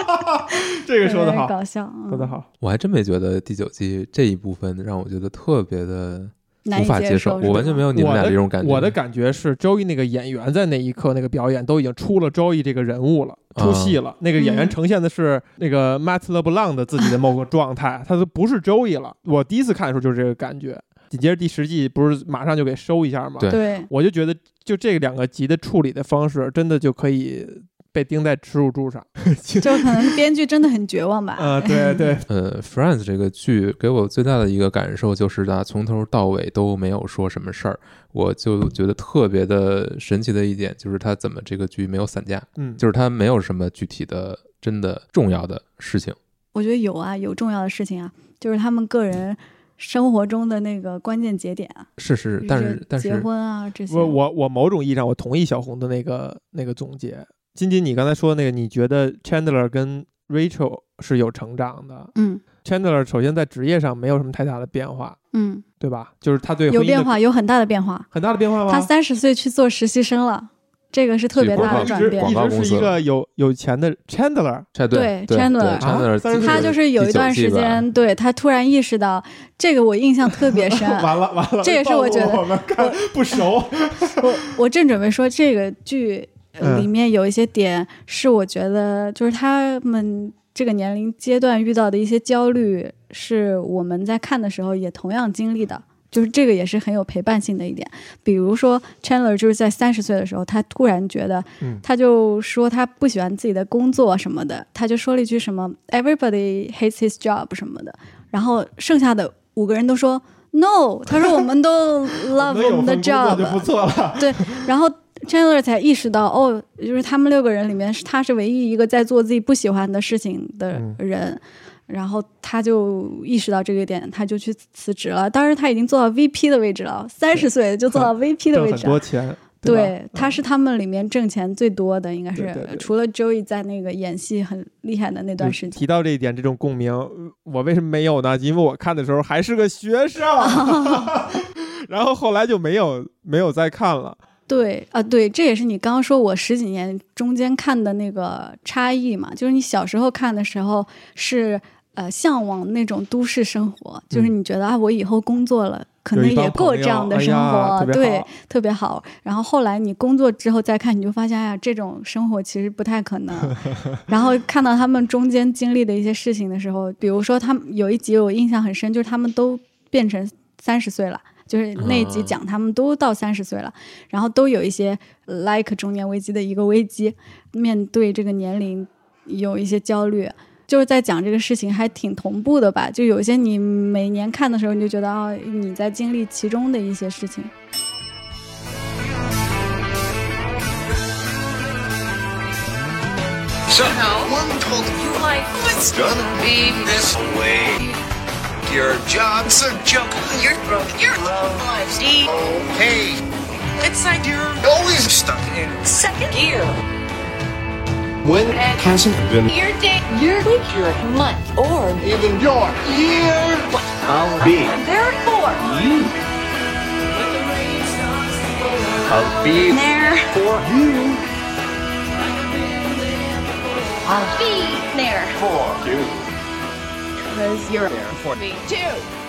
这个说的好，搞笑，嗯说的好。我还真没觉得第九季这一部分让我觉得特别的无法接受，我完全没有你们俩这种感觉。我的感觉是，周易那个演员在那一刻那个表演都已经出了周易这个人物了，出戏了。那个演员嗯呈现的是那个 Matt LeBlanc 的自己的某个状态，他都不是周易了。我第一次看的时候就是这个感觉。紧接着第十季不是马上就给收一下吗？对对，我就觉得就这两个集的处理的方式，真的就可以被钉在耻辱柱上。就可能编剧真的很绝望吧。啊、对 对，呃，《Friends》这个剧给我最大的一个感受就是它从头到尾都没有说什么事儿，我就觉得特别的神奇的一点就是它怎么这个剧没有散架，嗯，就是它没有什么具体的真的重要的事情。我觉得有啊，有重要的事情啊，就是他们个人生活中的那个关键节点啊，是是，但是但是结婚啊这些。我我我某种意义上我同意小红的那个那个总结。金金，你刚才说的那个，你觉得 Chandler 跟 Rachel 是有成长的嗯？Chandler 首先在职业上没有什么太大的变化，嗯，对吧？就是他对婚姻的有变化，有很大的变化。很大的变化吗？他三十岁去做实习生了，这个是特别大的转变一。广告公司直是一个有有钱的 Chandler，这对对 Chandler 他就是有一段时间，对他突然意识到这个，我印象特别深。完了完了，这也是我觉得我们看不熟。我我正准备说这个剧、里面有一些点是我觉得就是他们这个年龄阶段遇到的一些焦虑，是我们在看的时候也同样经历的。就是这个也是很有陪伴性的一点，比如说 Chandler 就是在三十岁的时候，他突然觉得，嗯。他就说他不喜欢自己的工作什么的，他就说了一句什么 “Everybody hates his job” 什么的，然后剩下的五个人都说 “No”，他说我们都 love 我们的 job，就不错了。对，然后 Chandler 才意识到，哦，就是他们六个人里面，是他是唯一一个在做自己不喜欢的事情的嗯人。然后他就意识到这个点，他就去辞职了。当时他已经做到 VP 的位置了，三十岁就做到 VP 的位置了。多钱，吧对，他是他们里面挣钱最多的，应该是除了 Joey 在那个演戏很厉害的那段时间。提到这一点，这种共鸣，呃我为什么没有呢？因为我看的时候还是个学生 然后后来就没有没有再看了。对啊，对，这也是你刚刚说我十几年中间看的那个差异嘛，就是你小时候看的时候是呃向往那种都市生活，就是你觉得啊，我以后工作了。可能也过这样的生活，对，特别好。然后后来你工作之后再看，你就发现，哎呀，这种生活其实不太可能。然后看到他们中间经历的一些事情的时候，比如说他们有一集我印象很深，就是他们都变成三十岁了，就是那一集啊讲他们都到三十岁了，然后都有一些 like 中年危机的一个危机，面对这个年龄有一些焦虑。就是在讲这个事情，还挺同步的吧？就有一些你每年看的时候，你就觉得啊、你在经历其中的一些事情。So Your job's a joke. Oh, you're broke. Your life's okay. It's like you're always stuck in second gear. When it hasn't been Your day, your week, your month, or even your year, I'll be therefore you. I'll be there. for you. I'll be there For you. Because you're there for me too.